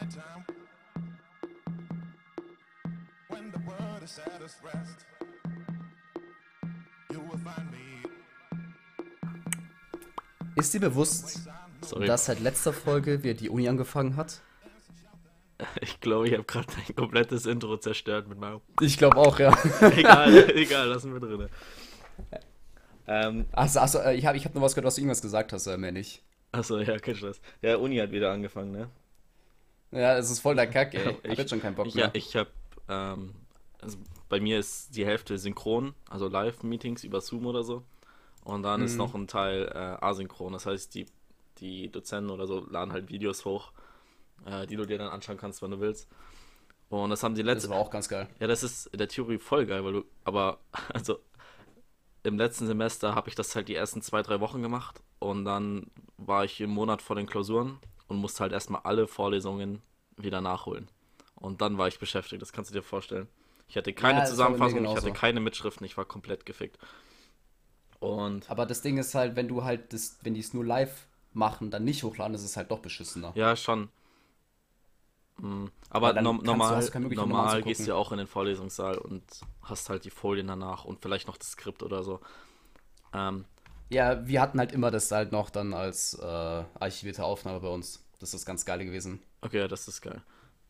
nighttime. When the world is at its rest, you will find me. Ist dir bewusst, Sorry. dass seit letzter Folge wir die Uni angefangen hat? Ich glaube, ich habe gerade ein komplettes Intro zerstört mit meinem. Ich glaube auch, ja. egal, egal, lassen wir drin. Ähm, Achso, achso äh, ich habe ich hab nur was gehört, was du irgendwas gesagt hast, äh, mehr nicht. achso, ja, kein Stress. Ja, Uni hat wieder angefangen, ne? Ja, es ist voll der Kack, ey. Ich hab Ich- jetzt schon keinen Bock mehr. ja, ich habe, ähm, also bei mir ist die Hälfte synchron, also Live-Meetings über Zoom oder so. Und dann Mhm. ist noch ein Teil äh, asynchron. Das heißt, die, die Dozenten oder so laden halt Videos hoch, äh, die du dir dann anschauen kannst, wann du willst. Und das haben die das letzte. war auch ganz geil. Ja, das ist in der Theorie voll geil, weil du, aber, also, im letzten Semester habe ich das halt die ersten zwei, drei Wochen gemacht und dann war ich im Monat vor den Klausuren und musste halt erstmal alle Vorlesungen wieder nachholen. Und dann war ich beschäftigt, das kannst du dir vorstellen. Ich hatte keine Ja, das Zusammenfassung, ich hatte keine Mitschriften, ich war komplett gefickt. Und Aber das Ding ist halt, wenn du halt, das, wenn die es nur live machen, dann nicht hochladen, ist es halt doch beschissener. ja, schon. Mm, Aber no normal, normal gehst du ja auch in den Vorlesungssaal und hast halt die Folien danach und vielleicht noch das Skript oder so. Ähm, Ja, wir hatten halt immer das halt noch dann als äh, archivierte Aufnahme bei uns. Das ist ganz geile gewesen. Okay, das ist geil.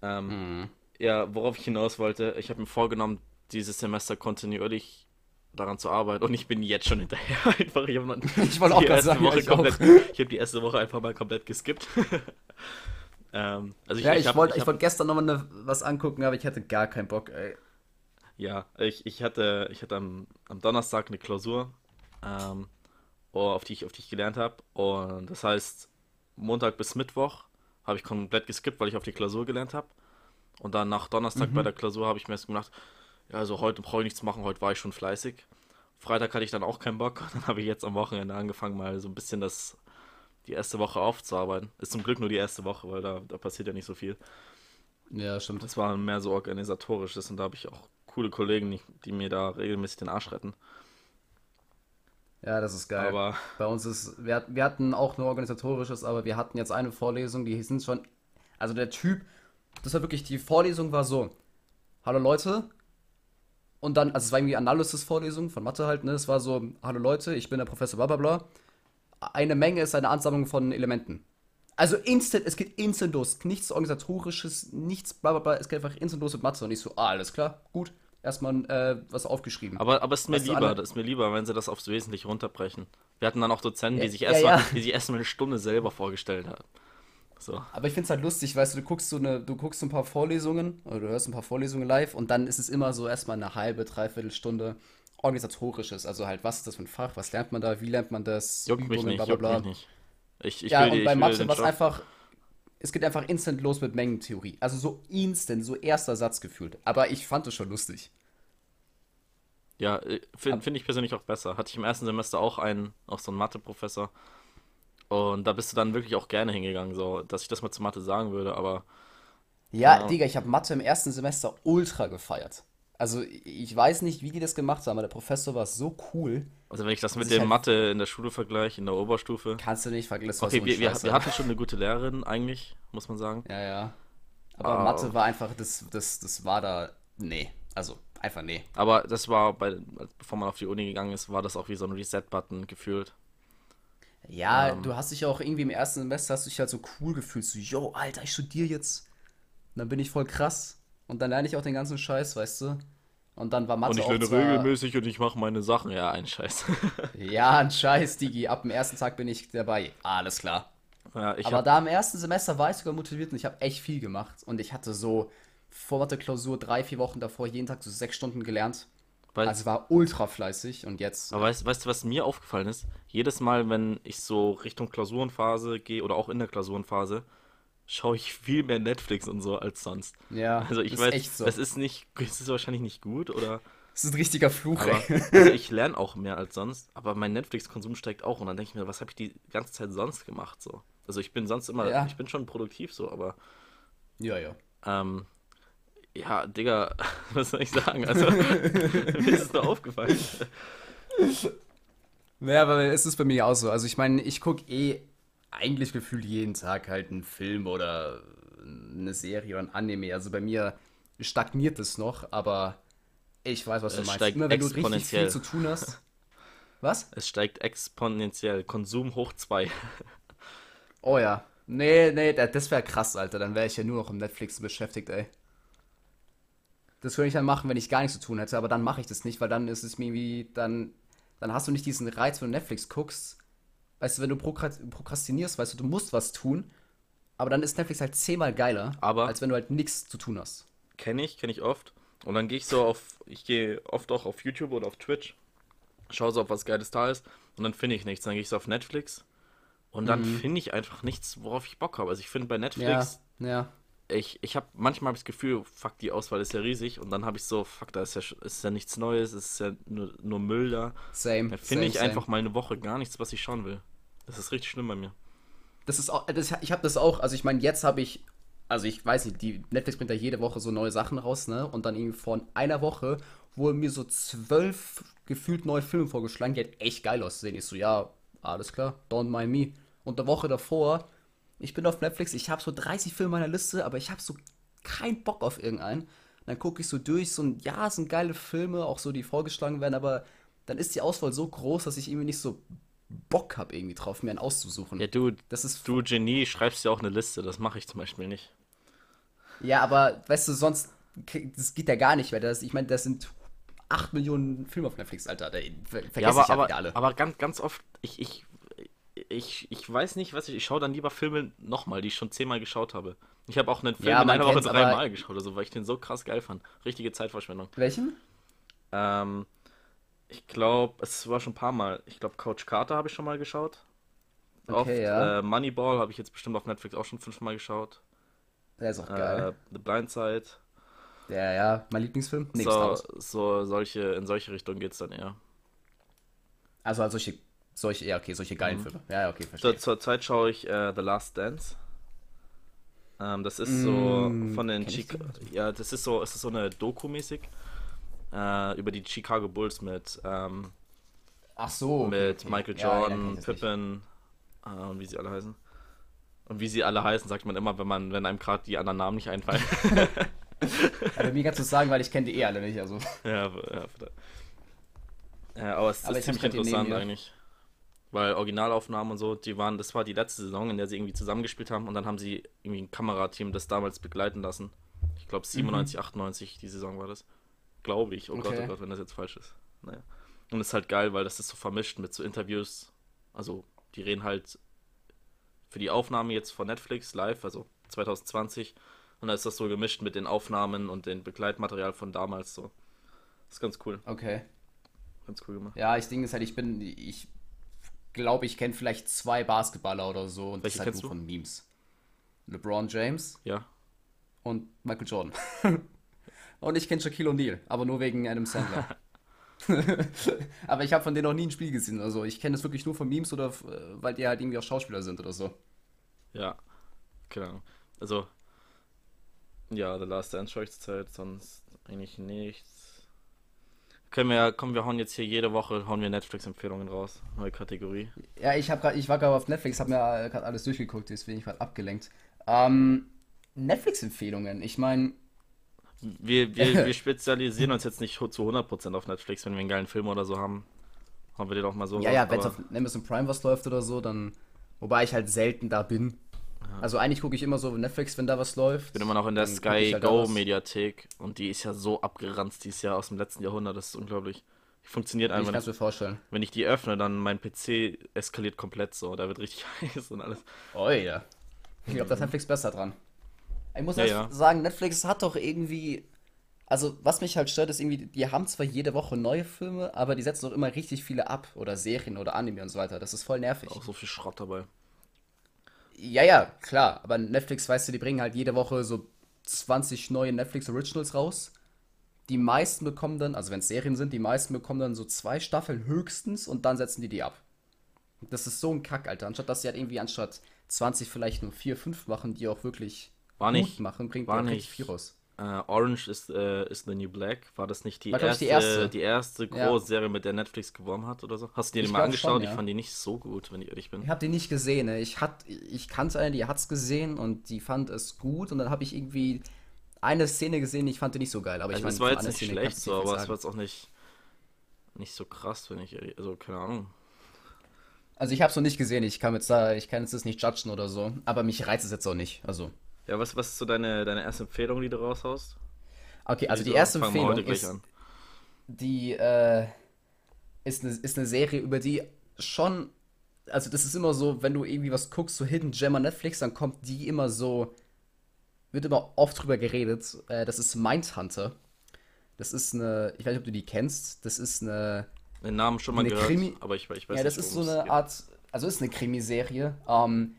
Ähm, Mhm. Ja, worauf ich hinaus wollte, ich habe mir vorgenommen, dieses Semester kontinuierlich daran zu arbeiten und ich bin jetzt schon hinterher einfach. Ich, hab noch Ich wollte auch die erste sagen, Woche ich auch. komplett, ich habe die erste Woche einfach mal komplett geskippt. ähm, also ich, Ja, ich, wollte ich wollte gestern nochmal ne, was angucken, aber ich hatte gar keinen Bock, ey. Ja, ich, ich hatte, ich hatte am, am Donnerstag eine Klausur, ähm, auf die ich, auf die ich gelernt habe. Und das heißt, Montag bis Mittwoch habe ich komplett geskippt, weil ich auf die Klausur gelernt habe. Und dann nach Donnerstag bei der Klausur habe ich mir erst gedacht, ja, also heute brauche ich nichts machen, heute war ich schon fleißig. Freitag hatte ich dann auch keinen Bock. Dann habe ich jetzt am Wochenende angefangen, mal so ein bisschen das, die erste Woche aufzuarbeiten. Ist zum Glück nur die erste Woche, weil da, da passiert ja nicht so viel. Ja, stimmt. Das war mehr so organisatorisches und da habe ich auch coole Kollegen, die mir da regelmäßig den Arsch retten. Ja, das ist geil. Aber Bei uns ist, wir, wir hatten auch nur organisatorisches, aber wir hatten jetzt eine Vorlesung, die sind schon, also der Typ, das war wirklich, die Vorlesung war so, hallo Leute, und dann, also es war irgendwie Analysis-Vorlesung von Mathe halt, ne, es war so, hallo Leute, ich bin der Professor bla bla bla, eine Menge ist eine Ansammlung von Elementen. Also instant, es geht instant los, nichts organisatorisches, nichts bla bla bla, es geht einfach instant los mit Mathe und ich so, ah, alles klar, gut, erstmal äh, was aufgeschrieben. Aber, aber es ist mir Weißt lieber, das ist mir lieber, wenn sie das aufs Wesentliche runterbrechen. Wir hatten dann auch Dozenten, die Ja, sich ja, erstmal, ja. die sich erstmal eine Stunde selber vorgestellt haben. So. Aber ich find's halt lustig, weißt du, du guckst so eine, du guckst so ein paar Vorlesungen oder du hörst ein paar Vorlesungen live und dann ist es immer so erstmal eine halbe, dreiviertel Stunde organisatorisches. Also halt, was ist das für ein Fach, was lernt man da, wie lernt man das, Juckt mich nicht, juckt mich nicht. Ich, ich ja, will, die- und bei Mathe was Stoff- einfach, es geht einfach instant los mit Mengentheorie. Also so instant, so erster Satz gefühlt. Aber ich fand es schon lustig. Ja, finde find ich persönlich auch besser. Hatte ich im ersten Semester auch einen, auch so einen Mathe-Professor. Und da bist du dann wirklich auch gerne hingegangen, so, dass ich das mal zu Mathe sagen würde, aber Ja, Ja. Digga, ich habe Mathe im ersten Semester ultra gefeiert. Also ich weiß nicht, wie die das gemacht haben, aber der Professor war so cool. also wenn ich das mit dem halt- Mathe in der Schule vergleiche, in der Oberstufe. Kannst du nicht war Okay, wir, wir, wir hatten schon eine gute Lehrerin eigentlich, muss man sagen. Ja, ja. Aber Ah. Mathe war einfach, das, das, das war da, nee. Also, einfach nee. Aber das war bei, bevor man auf die Uni gegangen ist, war das auch wie so ein Reset-Button gefühlt. Ja, Ähm. du hast dich auch irgendwie im ersten Semester, hast du dich halt so cool gefühlt, so, yo, Alter, ich studiere jetzt. Und dann bin ich voll krass. Und dann lerne ich auch den ganzen Scheiß, weißt du? Und dann war Mathe Und ich lerne regelmäßig und ich mache meine Sachen. Ja, ein Scheiß. Ja, ein Scheiß, Digi. Ab dem ersten Tag bin ich dabei. Alles klar. ja, ich Aber hab, da im ersten Semester war ich sogar motiviert und ich habe echt viel gemacht. Und ich hatte so vor der Klausur drei, vier Wochen davor jeden Tag so sechs Stunden gelernt. weil, Also war ultra fleißig und jetzt. aber weißt, weißt du, was mir aufgefallen ist? Jedes Mal, wenn ich so Richtung Klausurenphase gehe oder auch in der Klausurenphase, schaue ich viel mehr Netflix und so als sonst. Ja, Also ich weiß, echt so. das ist nicht, das ist wahrscheinlich nicht gut oder, Das ist ein richtiger Fluch, aber ey. also ich lerne auch mehr als sonst, aber mein Netflix-Konsum steigt auch und dann denke ich mir, was habe ich die ganze Zeit sonst gemacht so? Also ich bin sonst immer, Ja. ich bin schon produktiv so, aber Ja, ja. ähm, ja, Digga, was soll ich sagen? Also, mir ist es nur aufgefallen. Naja, aber es ist bei mir auch so. Also ich meine, ich gucke eh eigentlich gefühlt jeden Tag halt einen Film oder eine Serie oder ein Anime. Also bei mir stagniert es noch, aber ich weiß, was du Es meinst. steigt Immer wenn du richtig viel zu tun hast. Was? Es steigt exponentiell. Konsum hoch 2. Oh ja. Nee, nee, da- das wäre krass, Alter. Dann wäre ich ja nur noch im Netflix beschäftigt, ey. Das würde ich dann machen, wenn ich gar nichts zu tun hätte, aber dann mache ich das nicht, weil dann ist es mir irgendwie, dann, dann hast du nicht diesen Reiz, wenn du Netflix guckst. Weißt du, wenn du prokra- prokrastinierst, weißt du, du musst was tun, aber dann ist Netflix halt zehnmal geiler, Aber- als wenn du halt nichts zu tun hast. Kenne ich, kenne ich oft. Und dann gehe ich so auf, ich gehe oft auch auf YouTube oder auf Twitch, schaue so, ob was Geiles da ist und dann finde ich nichts. Dann gehe ich so auf Netflix und dann finde ich einfach nichts, worauf ich Bock habe. Also ich finde bei Ja, Netflix, ja. Ich, ich habe manchmal hab ich das Gefühl, fuck, die Auswahl ist ja riesig und dann habe ich so, fuck, da ist ja, ist ja nichts Neues, es ist ja nur, nur Müll da. Same. Da finde ich same. einfach mal eine Woche gar nichts, was ich schauen will. Das ist richtig schlimm bei mir. Das ist auch, das, ich habe das auch, also ich meine, jetzt habe ich, also ich weiß nicht, die Netflix bringt ja jede Woche so neue Sachen raus, ne? Und dann irgendwie vor einer Woche wurden mir so zwölf gefühlt neue Filme vorgeschlagen, die halt echt geil aussehen. Ich so, ja, alles klar, don't mind me. Und eine Woche davor, ich bin auf Netflix, ich habe so 30 Filme in meiner Liste, aber ich habe so keinen Bock auf irgendeinen. Dann gucke ich so durch, so ein, ja, es sind geile Filme, auch so, die vorgeschlagen werden, aber dann ist die Auswahl so groß, dass ich irgendwie nicht so Bock habe, irgendwie drauf, mir einen auszusuchen. Ja, du, Das ist du Genie, schreibst ja auch eine Liste, das mache ich zum Beispiel nicht. Ja, aber weißt du, sonst, das geht ja gar nicht, weil das, ich meine, das sind 8 Millionen Filme auf Netflix, Alter. Da ver vergesse Ja, aber, ich ja aber, alle. aber ganz, ganz oft, ich, ich, ich, ich weiß nicht, was ich, ich schaue dann lieber Filme nochmal, die ich schon zehnmal geschaut habe. Ich habe auch einen Film Ja, in einer Woche dreimal geschaut, also, weil ich den so krass geil fand. Richtige Zeitverschwendung. Welchen? Ähm, ich glaube, es war schon ein paar Mal. Ich glaube, Coach Carter habe ich schon mal geschaut. Okay, Oft, ja. äh, Moneyball habe ich jetzt bestimmt auf Netflix auch schon fünfmal geschaut. Der ist auch geil. Äh, The Blind Side. ja, ja, mein Lieblingsfilm. Nee, so, so solche, in solche Richtungen geht es dann eher. Also, also solche, solche, ja, okay, solche geilen Filme. Ja, ja, okay, verstehe. Zur, zur Zeit schaue ich äh, The Last Dance. Ähm, das ist so Mm, von den kenn ich Chica den? Ja, das ist so, es ist so eine Doku-mäßig. Äh, über die Chicago Bulls mit, ähm, Ach so. mit okay. Michael Ja, ja, Jordan, nicht. Pippen äh, und wie sie alle heißen. Und wie sie alle heißen, sagt man immer, wenn man, wenn einem gerade die anderen Namen nicht einfallen. Aber mir kannst du sagen, weil ich kenne die eh alle nicht, also. ja, aber- ja, ja, aber es Aber ist ziemlich interessant eigentlich. Weil Originalaufnahmen und so, die waren, das war die letzte Saison, in der sie irgendwie zusammengespielt haben und dann haben sie irgendwie ein Kamerateam das damals begleiten lassen. Ich glaube 97, 98, die Saison war das. Glaube ich. Oh Gott, Okay. oh Gott, wenn das jetzt falsch ist. Naja. Und es ist halt geil, weil das ist so vermischt mit so Interviews. Also, die reden halt für die Aufnahme jetzt von Netflix live, also 2020. Und da ist das so gemischt mit den Aufnahmen und dem Begleitmaterial von damals so. Das ist ganz cool. Okay. Ganz cool gemacht. Ja, ich denke ist halt, ich bin, ich glaube, ich kenne vielleicht zwei Basketballer oder so und Welche das ist halt nur du? von Memes. LeBron James Ja. und Michael Jordan. und ich kenne Shaquille O'Neal, aber nur wegen Adam Sandler. aber ich habe von denen noch nie ein Spiel gesehen. Also ich kenne das wirklich nur von Memes oder äh, weil die halt irgendwie auch Schauspieler sind oder so. Ja, keine Ahnung. Also, ja, The Last Dance schaue ich zur Zeit, sonst eigentlich nichts. Können wir, ja- komm, wir hauen jetzt hier jede Woche, hauen wir Netflix-Empfehlungen raus. Neue Kategorie. Ja, ich, hab grad, ich war gerade auf Netflix, habe mir gerade alles durchgeguckt, deswegen bin ich gerade abgelenkt. Ähm, Netflix-Empfehlungen. Ich meine, Wir, wir, wir spezialisieren uns jetzt nicht zu 100% auf Netflix, wenn wir einen geilen Film oder so haben. Haben wir den auch mal so ja, raus, ja, wenn es auf Amazon Prime was läuft oder so, dann. Wobei ich halt selten da bin. Also eigentlich gucke ich immer so Netflix, wenn da was läuft. Ich bin immer noch in der ich Sky halt Go. Mediathek und die ist ja so abgeranzt, die ist ja aus dem letzten Jahrhundert, das ist unglaublich. Die funktioniert Ich einfach kann es nicht. mir vorstellen. Wenn ich die öffne, dann mein PC eskaliert komplett so, da wird richtig heiß und alles. Oh ja. Ich glaube, da ist Netflix besser dran. Ich muss Ja, erst ja. sagen, Netflix hat doch irgendwie. Also, was mich halt stört, ist irgendwie, die haben zwar jede Woche neue Filme, aber die setzen doch immer richtig viele ab. Oder Serien oder Anime und so weiter. Das ist voll nervig. Auch so viel Schrott dabei. Ja, ja, klar. Aber Netflix, weißt du, die bringen halt jede Woche so 20 neue Netflix Originals raus. Die meisten bekommen dann, also wenn es Serien sind, die meisten bekommen dann so zwei Staffeln höchstens und dann setzen die die ab. Das ist so ein Kack, Alter. Anstatt dass sie halt irgendwie anstatt 20 vielleicht nur 4, 5 machen, die auch wirklich War gut nicht- machen, bringt war auch richtig viel raus. Äh, Orange is, äh, is the New Black. War das nicht die War, ich, erste, die die erste. erste, Ja. große Serie, mit der Netflix geworben hat oder so? Hast du dir die Ich mal angeschaut? schon, Ich ja. fand die nicht so gut, wenn ich ehrlich bin. Ich habe die nicht gesehen. Ne? Ich, hat, ich kannte eine, die hat's gesehen und die fand es gut. Und dann habe ich irgendwie eine Szene gesehen, ich fand die nicht so geil. Aber ich Also meine, es war jetzt nicht Szene schlecht so, aber es war jetzt auch nicht, nicht so krass, wenn ich ehrlich, also keine Ahnung. Also ich habe es noch nicht gesehen. Ich kann jetzt da, ich kann jetzt das nicht judgen oder so. Aber mich reizt es jetzt auch nicht. Also Ja, was, was ist so deine, deine erste Empfehlung, die du raushaust? okay, also die So, erste Empfehlung ist die äh, ist eine ist eine Serie über die schon also das ist immer so, wenn du irgendwie was guckst, so Hidden Gem on Netflix, dann kommt die immer so wird immer oft drüber geredet. Äh, das ist Mindhunter. Das ist eine, ich weiß nicht, ob du die kennst. Das ist eine Den Namen schon mal gehört, Krimi- aber ich, ich weiß ja, das nicht, ist so worum es eine. Art, also ist eine Krimiserie, ähm,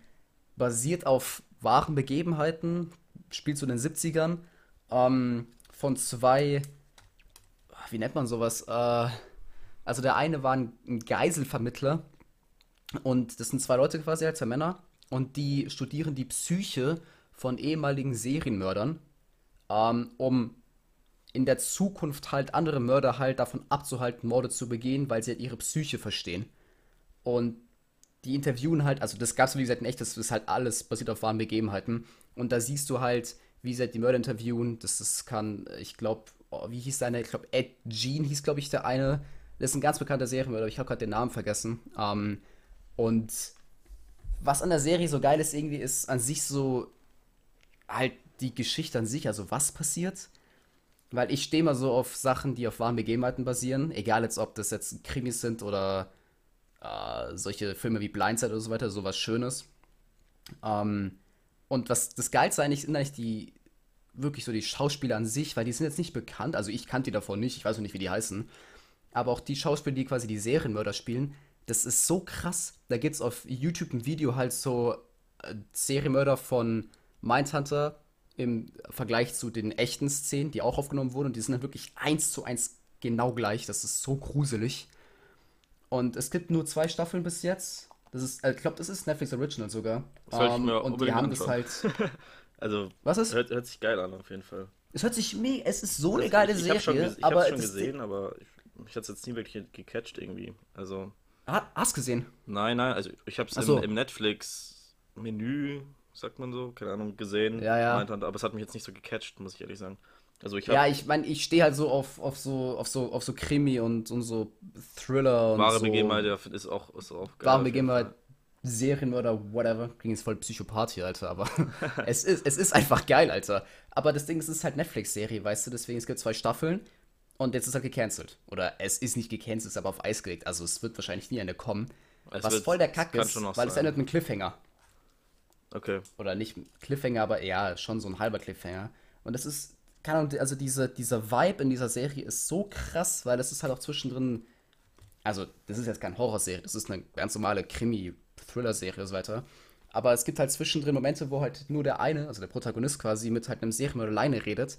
basiert auf wahren Begebenheiten, spielt in den 70ern, ähm, von zwei, wie nennt man sowas? Äh, also der eine war ein, ein Geiselvermittler und das sind zwei Leute quasi, halt zwei Männer, und die studieren die Psyche von ehemaligen Serienmördern, ähm, um in der Zukunft halt andere Mörder halt davon abzuhalten, Morde zu begehen, weil sie halt ihre Psyche verstehen. Und die interviewen halt, also das gab's wie gesagt in echt, das ist halt alles basiert auf wahren Begebenheiten. Und da siehst du halt, wie sie halt die Mörder interviewen. Das, das kann, ich glaube, oh, wie hieß der eine? Ich glaube, Ed Jean hieß, glaube ich, der eine. Das ist ein ganz bekannter Serienmörder, ich habe gerade den Namen vergessen. Ähm, und was an der Serie so geil ist, irgendwie, ist an sich so halt die Geschichte an sich, also was passiert. Weil ich stehe mal so auf Sachen, die auf wahren Begebenheiten basieren. Egal jetzt, ob das jetzt Krimis sind oder äh, solche Filme wie Blindside oder so weiter, sowas Schönes. Ähm, und was das Geilste eigentlich sind eigentlich die, wirklich so die Schauspieler an sich, weil die sind jetzt nicht bekannt. Also ich kannte die davon nicht, ich weiß noch nicht, wie die heißen. Aber auch die Schauspieler, die quasi die Serienmörder spielen, das ist so krass. Da gibt's auf YouTube ein Video halt so äh, Serienmörder von Mindhunter im Vergleich zu den echten Szenen, die auch aufgenommen wurden. Und die sind dann wirklich eins zu eins genau gleich. Das ist so gruselig. Und es gibt nur zwei Staffeln bis jetzt. Das ist, äh, ich glaube, das ist Netflix Original sogar. Ich Ähm, und die haben das halt. Also, Was ist? hört, hört sich geil an, auf jeden Fall. Es hört sich mega. Es ist so eine Das- geile ich, ich hab schon, Serie. ges- ich aber hab's schon gesehen, aber ich, mich hat es jetzt nie wirklich gecatcht irgendwie. Also, Ha- Hast gesehen? nein, nein, also ich habe es so. im, im Netflix-Menü, sagt man so, keine Ahnung, gesehen. Ja, ja. Aber es hat mich jetzt nicht so gecatcht, muss ich ehrlich sagen. Also ich Ja, ich meine, ich stehe halt so auf, auf so auf so auf so Krimi und, und so Thriller und wahre so Begebenheit, ist auch, ist auch geil. wahre Begebenheit. Serienmörder, whatever. Klingt jetzt voll Psychopath hier, Alter, aber es ist es ist einfach geil, Alter. Aber das Ding ist, es ist halt Netflix-Serie, weißt du, deswegen es gibt zwei Staffeln und jetzt ist halt gecancelt. Oder es ist nicht gecancelt, es ist aber auf Eis gelegt. Also es wird wahrscheinlich nie eine kommen. Es was wird- voll der es Kack ist, weil es sein. endet mit einem Cliffhanger. Okay. oder nicht Cliffhanger, aber ja, schon so ein halber Cliffhanger. Und das ist, keine Ahnung, also diese, dieser Vibe in dieser Serie ist so krass, weil das ist halt auch zwischendrin, also das ist jetzt keine Horrorserie, das ist eine ganz normale Krimi-Thriller-Serie und so weiter. Aber es gibt halt zwischendrin Momente, wo halt nur der eine, also der Protagonist quasi, mit halt einem Serienmörder alleine redet.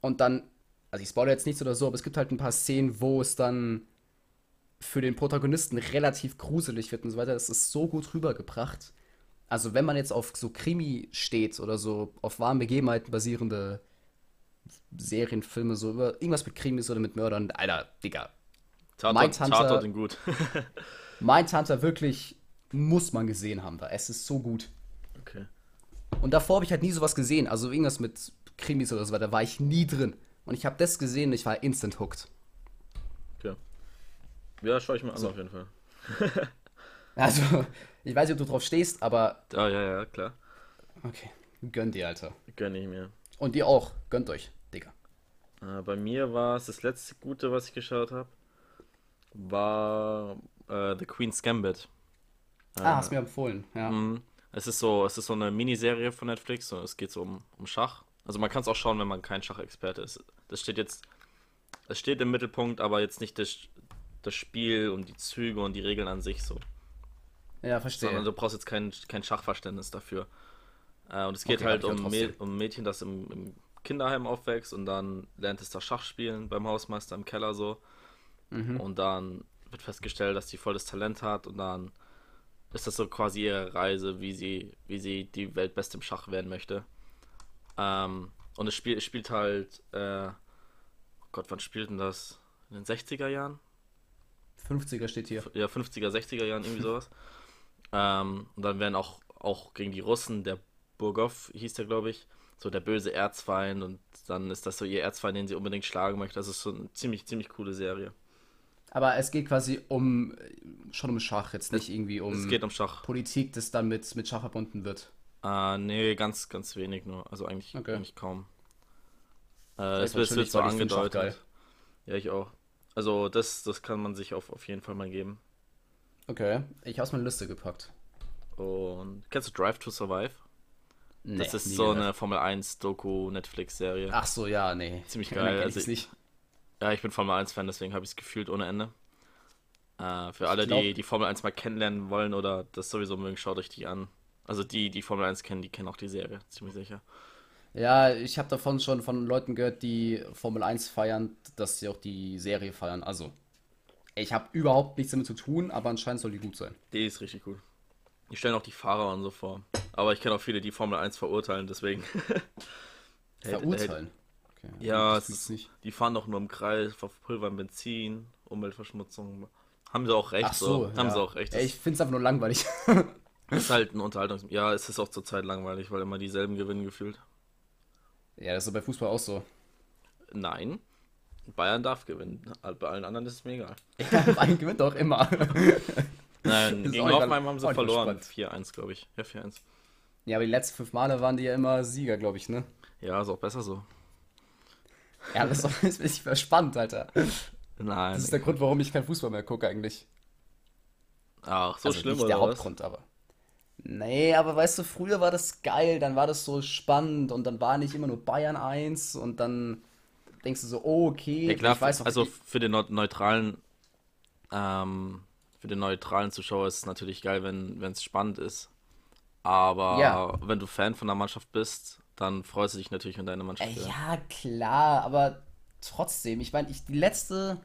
Und dann, also ich spoilere jetzt nichts oder so, aber es gibt halt ein paar Szenen, wo es dann für den Protagonisten relativ gruselig wird und so weiter. Das ist so gut rübergebracht. Also wenn man jetzt auf so Krimi steht oder so auf wahren Begebenheiten basierende Serien, Filme, so über irgendwas mit Krimis oder mit Mördern, Alter, Digga. Mindhunter- in gut. Mindhunter wirklich muss man gesehen haben da. Es ist so gut. okay. Und davor habe ich halt nie sowas gesehen. Also irgendwas mit Krimis oder so weiter, war ich nie drin. Und ich habe das gesehen und ich war instant hooked. okay. Ja, schaue ich mir an So. auf jeden Fall. Also, ich weiß nicht, ob du drauf stehst, aber Ah, ja, ja, klar. okay, gönn dir, Alter. Gönne ich mir. Und ihr auch, gönnt euch, Digga. Äh, bei mir war es das letzte Gute, was ich geschaut habe, war äh, The Queen's Gambit. Ah, hast mir empfohlen, ja. Mhm. Es ist so, es ist so eine Miniserie von Netflix und es geht so um, um Schach. Also man kann es auch schauen, wenn man kein Schachexperte ist. Das steht jetzt, es steht im Mittelpunkt, aber jetzt nicht das, das Spiel und die Züge und die Regeln an sich so. Ja, verstehe. Sondern du brauchst jetzt kein, kein Schachverständnis dafür. Äh, und es geht Okay, halt um, Mä um ein Mädchen, das im, im Kinderheim aufwächst und dann lernt es da Schach spielen beim Hausmeister im Keller so. Mhm. Und dann wird festgestellt, dass sie volles Talent hat und dann ist das so quasi ihre Reise, wie sie, wie sie die Weltbeste im Schach werden möchte. Ähm, Und es spielt, es spielt halt, äh, oh Gott, wann spielt denn das? In den 60er Jahren? 50er steht hier. Ja, 50er, 60er Jahren, irgendwie sowas. ähm, und dann werden auch, auch gegen die Russen, der Burgov hieß der, glaube ich, so der böse Erzfeind und dann ist das so ihr Erzfeind, den sie unbedingt schlagen möchte. Das ist so eine ziemlich, ziemlich coole Serie. Aber es geht quasi um schon um Schach, jetzt nicht irgendwie um Es geht um Schach. Politik, das dann mit, mit Schach verbunden wird. Äh, nee, ganz, ganz wenig nur. Also eigentlich, Okay. eigentlich kaum. Äh, Das es wird, wird so angedeutet. Ja, ich auch. Also das, das kann man sich auf, auf jeden Fall mal geben. Okay, ich hab's meine Liste gepackt. Und kennst du Drive to Survive? Nee, das ist so gehört. eine Formel 1 Doku Netflix Serie. Ach so, ja, nee. Ziemlich geil, kenn also nicht. Ja, ich bin Formel 1 Fan, deswegen habe ich es gefühlt ohne Ende. Äh, für alle, glaub- die die Formel 1 mal kennenlernen wollen oder das sowieso mögen, schaut euch die an. Also die, die Formel 1 kennen, die kennen auch die Serie, ziemlich sicher. Ja, ich habe davon schon von Leuten gehört, die Formel 1 feiern, dass sie auch die Serie feiern. Also, ich habe überhaupt nichts damit zu tun, aber anscheinend soll die gut sein. Die ist richtig gut. Die stellen auch die Fahrer und so vor. Aber ich kenne auch viele, die Formel 1 verurteilen, deswegen. Verurteilen. Okay, Ja, es ist, nicht. die fahren doch nur im Kreis, verpulvern Benzin, Umweltverschmutzung. Haben sie auch recht, Ach so, Haben ja. sie auch recht. Ey, ich find's einfach nur langweilig. ist halt ein Unterhaltungs... Ja, es ist auch zurzeit langweilig, weil immer dieselben gewinnen gefühlt. ja, das ist so bei Fußball auch so. Nein, Bayern darf gewinnen. Bei allen anderen ist es mir egal. Ja, Bayern gewinnt doch immer. Nein, gegen Hoffenheim haben sie verloren. spannend. 4-1, glaube ich. Ja, 4-1. Ja, aber die letzten fünf Male waren die ja immer Sieger, glaube ich, ne? Ja, ist auch besser so. Ja, das ist doch ist nicht spannend, Alter. Nein. Das ist der Grund, warum ich kein Fußball mehr gucke, eigentlich. Ach, so also schlimm, nicht oder der was? Hauptgrund, aber. Nee, aber weißt du, früher war das geil, dann war das so spannend und dann war nicht immer nur Bayern 1 und dann denkst du so, oh, okay, Ja, klar, ich weiß noch, also für den neu- neutralen, ähm, für den neutralen Zuschauer ist es natürlich geil, wenn es spannend ist. Aber Ja. wenn du Fan von der Mannschaft bist, dann freust du dich natürlich, wenn deine Mannschaft gewinnt. ja, klar, aber trotzdem, ich meine, ich, die letzte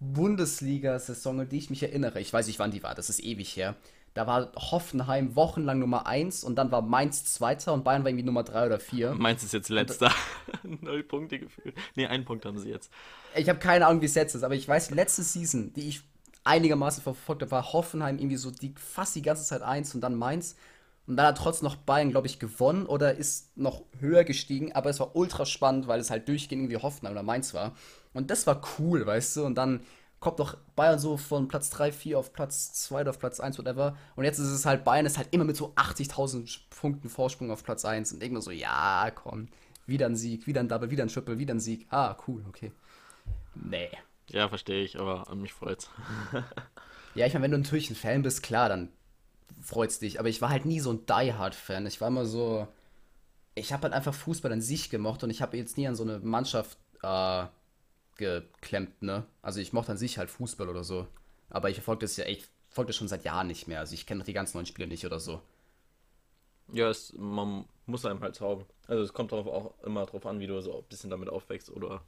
Bundesliga-Saison, an die ich mich erinnere, ich weiß nicht, wann die war, das ist ewig her, da war Hoffenheim wochenlang Nummer 1 und dann war Mainz Zweiter und Bayern war irgendwie Nummer 3 oder 4. Mainz ist jetzt letzter. Null Punkte gefühlt. Nee, einen Punkt haben sie jetzt. Ich habe keine Ahnung, wie es jetzt ist, aber ich weiß, die letzte Season, die ich einigermaßen verfolgt habe, war Hoffenheim irgendwie so die, fast die ganze Zeit 1 und dann Mainz. Und dann hat trotzdem noch Bayern, glaube ich, gewonnen oder ist noch höher gestiegen, aber es war ultra spannend, weil es halt durchgehend irgendwie Hoffenheim oder Mainz war. Und das war cool, weißt du? Und dann kommt doch Bayern so von Platz 3, 4 auf Platz 2 oder auf Platz 1, whatever. Und jetzt ist es halt, Bayern ist halt immer mit so 80.000 Punkten Vorsprung auf Platz 1 und irgendwann so, ja, komm, wieder ein Sieg, wieder ein Double, wieder ein Triple, wieder ein Sieg. Ah, cool, okay. Nee. Ja, verstehe ich, aber mich freut's. Ja, ich meine, wenn du natürlich ein Fan bist, klar, dann freut's dich. Aber ich war halt nie so ein Die Hard-Fan. Ich war immer so. Ich habe halt einfach Fußball an sich gemocht und ich habe jetzt nie an so eine Mannschaft äh, geklemmt, ne? Also ich mochte an sich halt Fußball oder so. Aber ich verfolge das ja, ich folge das schon seit Jahren nicht mehr. Also ich kenne die ganzen neuen Spiele nicht oder so. Ja, es, man muss einem halt taugen. Also es kommt darauf auch immer drauf an, wie du so ein bisschen damit aufwächst oder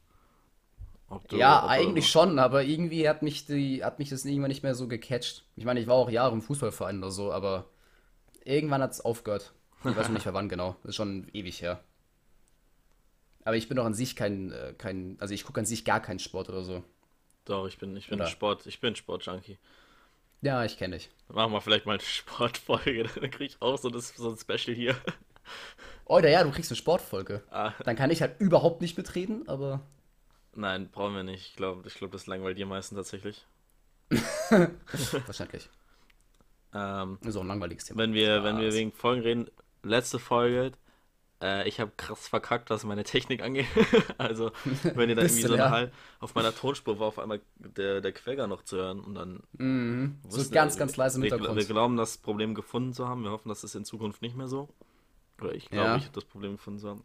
du, ja, eigentlich schon, aber irgendwie hat mich die, hat mich das irgendwann nicht mehr so gecatcht. Ich meine, ich war auch Jahre im Fußballverein oder so, aber irgendwann hat es aufgehört. Ich weiß noch nicht mehr wann genau. Das ist schon ewig her. Aber ich bin doch an sich kein, äh, kein, also ich gucke an sich gar keinen Sport oder so. Doch, ich bin, ich bin Oder? Sport, ich bin Sportjunkie. Ja, ich kenne dich. Machen wir vielleicht mal eine Sportfolge, dann krieg ich auch so, das, so ein Special hier. Oder ja, du kriegst eine Sportfolge. Ah, Dann kann ich halt überhaupt nicht mitreden, aber nein, brauchen wir nicht. Ich glaube, ich glaub, das langweilt dir meisten tatsächlich. wahrscheinlich. Ähm, auch ein langweiliges Thema. wenn wir, wenn wir wegen Folgen reden, letzte Folge, äh, ich habe krass verkackt, was meine Technik angeht. also, wenn ihr da irgendwie so eine ja. Hall, auf meiner Tonspur war auf einmal der, der Quäger noch zu hören und dann Mhm. So wussten- ganz, ganz leise wir, Hintergrund. Wir glauben, das Problem gefunden zu haben. Wir hoffen, dass es in Zukunft nicht mehr so. Oder ich glaube, Ja. ich habe das Problem gefunden zu haben.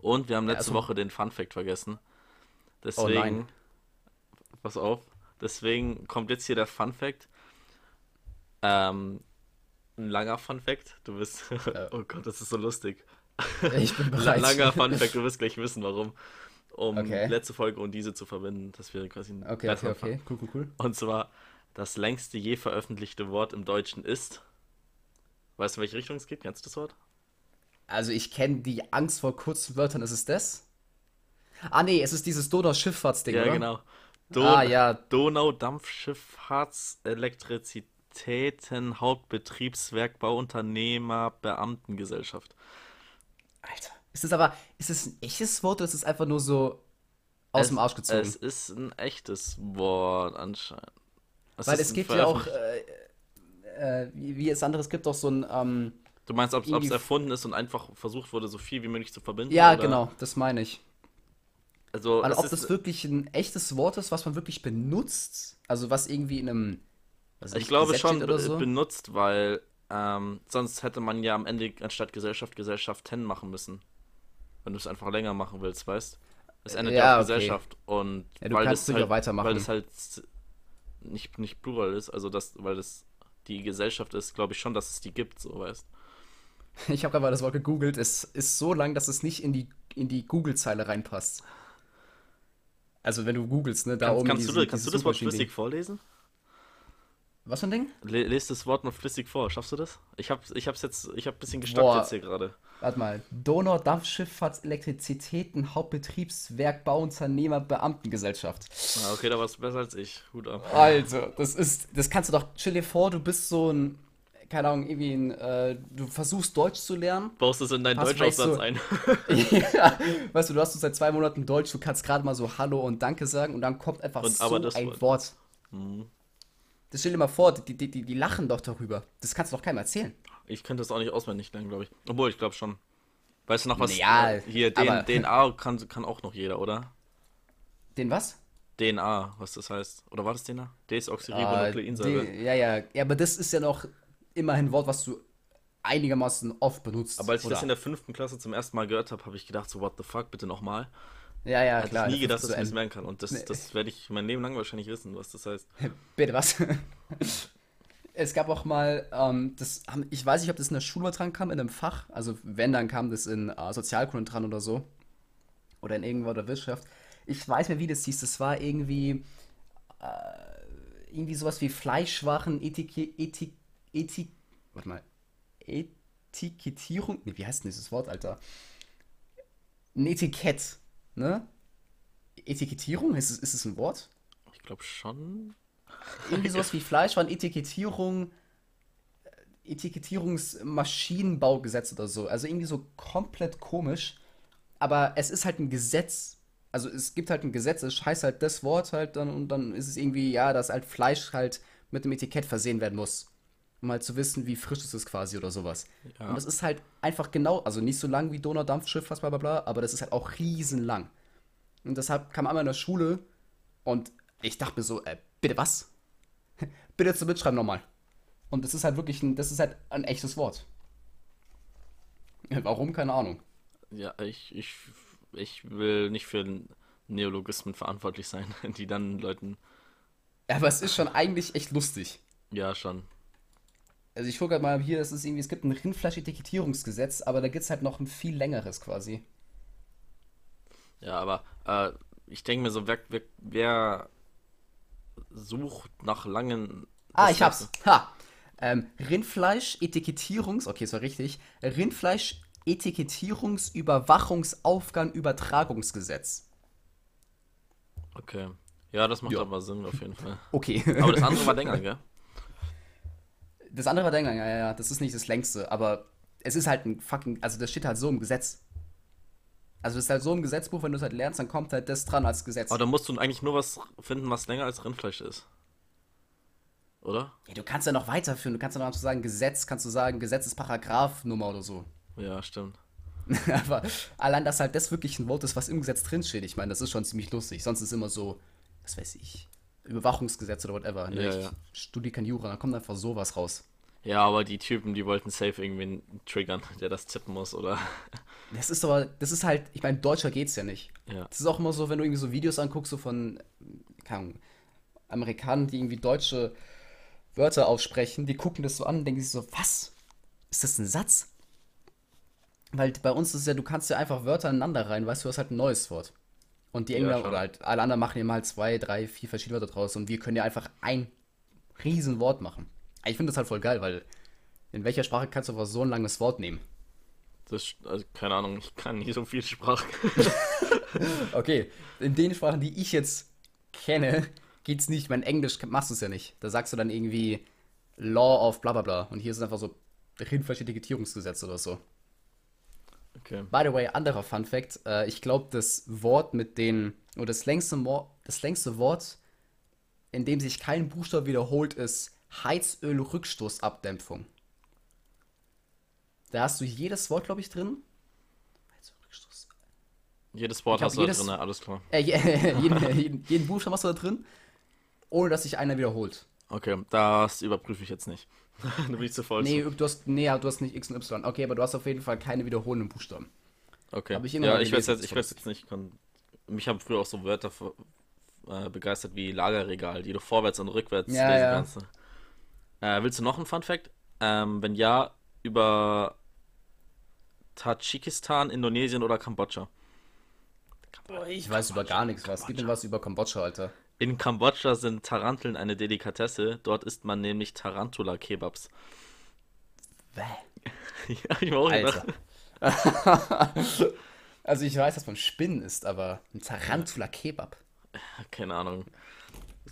Und wir haben Ja, letzte also- Woche den Fun Fact vergessen. Oh Deswegen, nein. pass auf, deswegen kommt jetzt hier der Fun Fact. Ähm, ein langer Fun Fact. Du bist, oh Gott, das ist so lustig. Ich bin bereit. Langer Fun Fact, du wirst gleich wissen, warum. Um Okay. letzte Folge und diese zu verbinden. Das wäre quasi ein Okay, okay, okay. Cool, cool, cool. und zwar, das längste je veröffentlichte Wort im Deutschen ist. Weißt du, in welche Richtung es geht? Kennst du das Wort? Also ich kenne die Angst vor kurzen Wörtern, ist es das? Ah nee, es ist dieses Donau-Schifffahrtsding, Ja, oder? genau. Don Ah, ja. Donau-Dampfschifffahrts Elektrizitäten Hauptbetriebswerk Bauunternehmer Beamtengesellschaft. Alter. Ist es aber, ist es ein echtes Wort oder ist es einfach nur so aus Es- dem Arsch gezogen? Es ist ein echtes Wort anscheinend. Weil ist es gibt ja auch, äh, äh, wie, wie es andere, es gibt auch so ein, ähm, Du meinst, ob es erfunden ist und einfach versucht wurde, so viel wie möglich zu verbinden? ja, oder? genau, das meine ich. Also, Also es ob das wirklich ein echtes Wort ist, was man wirklich benutzt, also was irgendwie in einem, weiß ich glaube Gesetz schon so. benutzt, weil ähm, sonst hätte man ja am Ende anstatt Gesellschaft Gesellschaft 10 machen müssen. Wenn du es einfach länger machen willst, weißt? Es endet Ja, ja auf okay. Gesellschaft und Ja, du weil kannst das sogar halt, weitermachen. weil das halt nicht, nicht plural ist, also das, weil das die Gesellschaft ist, glaube ich schon, dass es die gibt, so weißt. Ich habe gerade mal das Wort gegoogelt. Es ist so lang, dass es nicht in die, in die Google-Zeile reinpasst. Also wenn du googelst, ne, da Kannst, oben kannst, diese- du, kannst du das Wort flüssig vorlesen? Was für ein Ding? Le lest das Wort mal flüssig vor. Schaffst du das? Ich habe ich hab's jetzt, ich habe ein bisschen gestockt Boah. jetzt hier gerade. Warte mal. Donau Dampfschifffahrts Elektrizitäten Hauptbetriebswerk Bauunternehmer Beamtengesellschaft. Ah, okay, da warst du besser als ich. Hut ab. Also, das ist, das kannst du doch, stell dir vor, du bist so ein, keine Ahnung, irgendwie ein, äh, du versuchst Deutsch zu lernen. Baust es in deinen Deutschaufsatz so- ein. ja, weißt du, du hast so seit zwei Monaten Deutsch, du kannst gerade mal so Hallo und Danke sagen und dann kommt einfach Und so ein Wort. Wort. Hm. Das stell dir mal vor, die, die, die, die lachen doch darüber. Das kannst du doch keinem erzählen. Ich könnte das auch nicht auswendig lernen, glaube ich. Obwohl, ich glaube schon. Weißt du noch was? Ja, äh, hier, den, DNA kann, kann auch noch jeder, oder? Den was? DNA, was das heißt. Oder war das DNA? Äh, Desoxyribonukleinsäure. ja, ja, ja, aber das ist ja noch immerhin ein Wort, was du einigermaßen oft benutzt. Aber als ich oder? das in der fünften Klasse zum ersten Mal gehört habe, habe ich gedacht, so, what the fuck, bitte nochmal. ja, ja, Hätte klar. ich nie gedacht, dass ich das merken kann. Und das, das werde ich mein Leben lang wahrscheinlich wissen, was das heißt. Bitte was? es gab auch mal, ähm, das haben, ich weiß nicht, ob das in der Schule dran kam, in einem Fach. Also wenn, dann kam das in äh, Sozialkunde dran oder so. Oder in irgendwo der Wirtschaft. Ich weiß nicht, wie das hieß. Das war irgendwie, äh, irgendwie sowas wie Fleischwaren, Ethik, Ethik, Ethik, warte mal, Etikettierung, nee, wie heißt denn dieses Wort, Alter? Ein Etikett, ne? Etikettierung, ist es, ist es ein Wort? Ich glaube schon. Irgendwie sowas wie Fleischwaren, Etikettierung, äh, Etikettierungsmaschinenbaugesetz oder so. Also irgendwie so komplett komisch. Aber es ist halt ein Gesetz. Also es gibt halt ein Gesetz, es heißt halt das Wort halt dann und dann ist es irgendwie, ja, dass halt Fleisch halt mit einem Etikett versehen werden muss. Um halt zu wissen, wie frisch es ist quasi oder sowas. Ja. Und das ist halt einfach genau, also nicht so lang wie Donaudampfschiff, was bla bla bla, aber das ist halt auch riesenlang. Und deshalb kam einmal in der Schule und ich dachte mir so, äh, bitte was? bitte zu mitschreiben nochmal. Und das ist halt wirklich ein, das ist halt ein echtes Wort. Warum? Keine Ahnung. Ja, ich, ich, ich will nicht für Neologismen verantwortlich sein, die dann Leuten. Aber es ist schon eigentlich echt lustig. Ja, schon. Also ich gucke halt mal hier, es ist irgendwie, es gibt ein Rindfleischetikettierungsgesetz, aber da gibt es halt noch ein viel längeres quasi. Ja, aber äh, ich denke mir so, wer, wer, wer sucht nach langen. Ah, ich hab's. Ha! Ähm, Rindfleisch-Etikettierungs... Okay, es war richtig. Rindfleisch-Etiketierungs-Überwachungsaufgabenübertragungsgesetz. Okay. Ja, das macht Ja. aber Sinn auf jeden Fall. Okay. Aber das andere war länger, gell? Das andere war Dengang, ja, ja, ja, das ist nicht das längste, aber es ist halt ein fucking, also das steht halt so im Gesetz. Also das ist halt so im Gesetzbuch, wenn du es halt lernst, dann kommt halt das dran als Gesetz. Aber da musst du eigentlich nur was finden, was länger als Rindfleisch ist. Oder? Ja, du kannst ja noch weiterführen, du kannst ja noch sagen, Gesetz, kannst du sagen, Gesetzesparagraphnummer oder so. Ja, stimmt. aber allein, dass halt das wirklich ein Wort ist, was im Gesetz drinsteht, ich meine, das ist schon ziemlich lustig. Sonst ist immer so, was weiß ich, Überwachungsgesetz oder whatever. Ne? Ja, ich ja. studiere kein Jura, dann kommt einfach sowas raus. Ja, aber die Typen, die wollten safe irgendwen triggern, der das tippen muss, oder? Das ist aber, das ist halt, ich meine, Deutscher geht's ja nicht. Ja. Das ist auch immer so, wenn du irgendwie so Videos anguckst, so von, keine Ahnung, Amerikanern, die irgendwie deutsche Wörter aussprechen, die gucken das so an und denken sich so, was? Ist das ein Satz? Weil bei uns ist es ja, du kannst ja einfach Wörter ineinander rein, weißt du, du hast halt ein neues Wort. Und die Ja, Engländer schon. oder halt alle anderen machen ja mal zwei, drei, vier verschiedene Wörter draus und wir können ja einfach ein Riesenwort machen. Ich finde das halt voll geil, weil in welcher Sprache kannst du einfach so ein langes Wort nehmen? Das, also, keine Ahnung, ich kann nicht so viel Sprache. Okay, in den Sprachen, die ich jetzt kenne, geht's nicht. Mein Englisch machst du es ja nicht. Da sagst du dann irgendwie Law of bla bla bla. Und hier ist einfach so Rindfleischetikettierungsgesetz oder so. Okay. By the way, anderer Fun Fact. Äh, ich glaube, das Wort mit den, oder das längste, Mo das längste Wort, in dem sich kein Buchstabe wiederholt, ist Heizölrückstoßabdämpfung. Da hast du jedes Wort, glaube ich, drin. Heizölrückstoß. Jedes Wort hab hast du jedes- da drin, alles klar. Äh, je- jeden, jeden, jeden Buchstaben hast du da drin, ohne dass sich einer wiederholt. Okay, das überprüfe ich jetzt nicht. bin ich zu voll. Nee, zu. du hast, nee, du hast nicht X und Y. Okay, aber du hast auf jeden Fall keine wiederholenden Buchstaben. Okay. hab ich ja, ich weiß jetzt, ich weiß jetzt nicht. Kon mich haben früher auch so Wörter ver- äh, begeistert wie Lagerregal, die du vorwärts und rückwärts Ja, lesen ja. kannst. Äh, willst du noch einen Fun Fact? Ähm, wenn ja, über Tadschikistan, Indonesien oder Kambodscha. Ich weiß über gar nichts was. Gib mir was über Kambodscha, Alter. In Kambodscha sind Taranteln eine Delikatesse. Dort isst man nämlich Tarantula-Kebabs. Bäh. ja, ich war auch. Alter. also ich weiß, dass man Spinnen isst, aber ein Tarantula-Kebab. Keine Ahnung.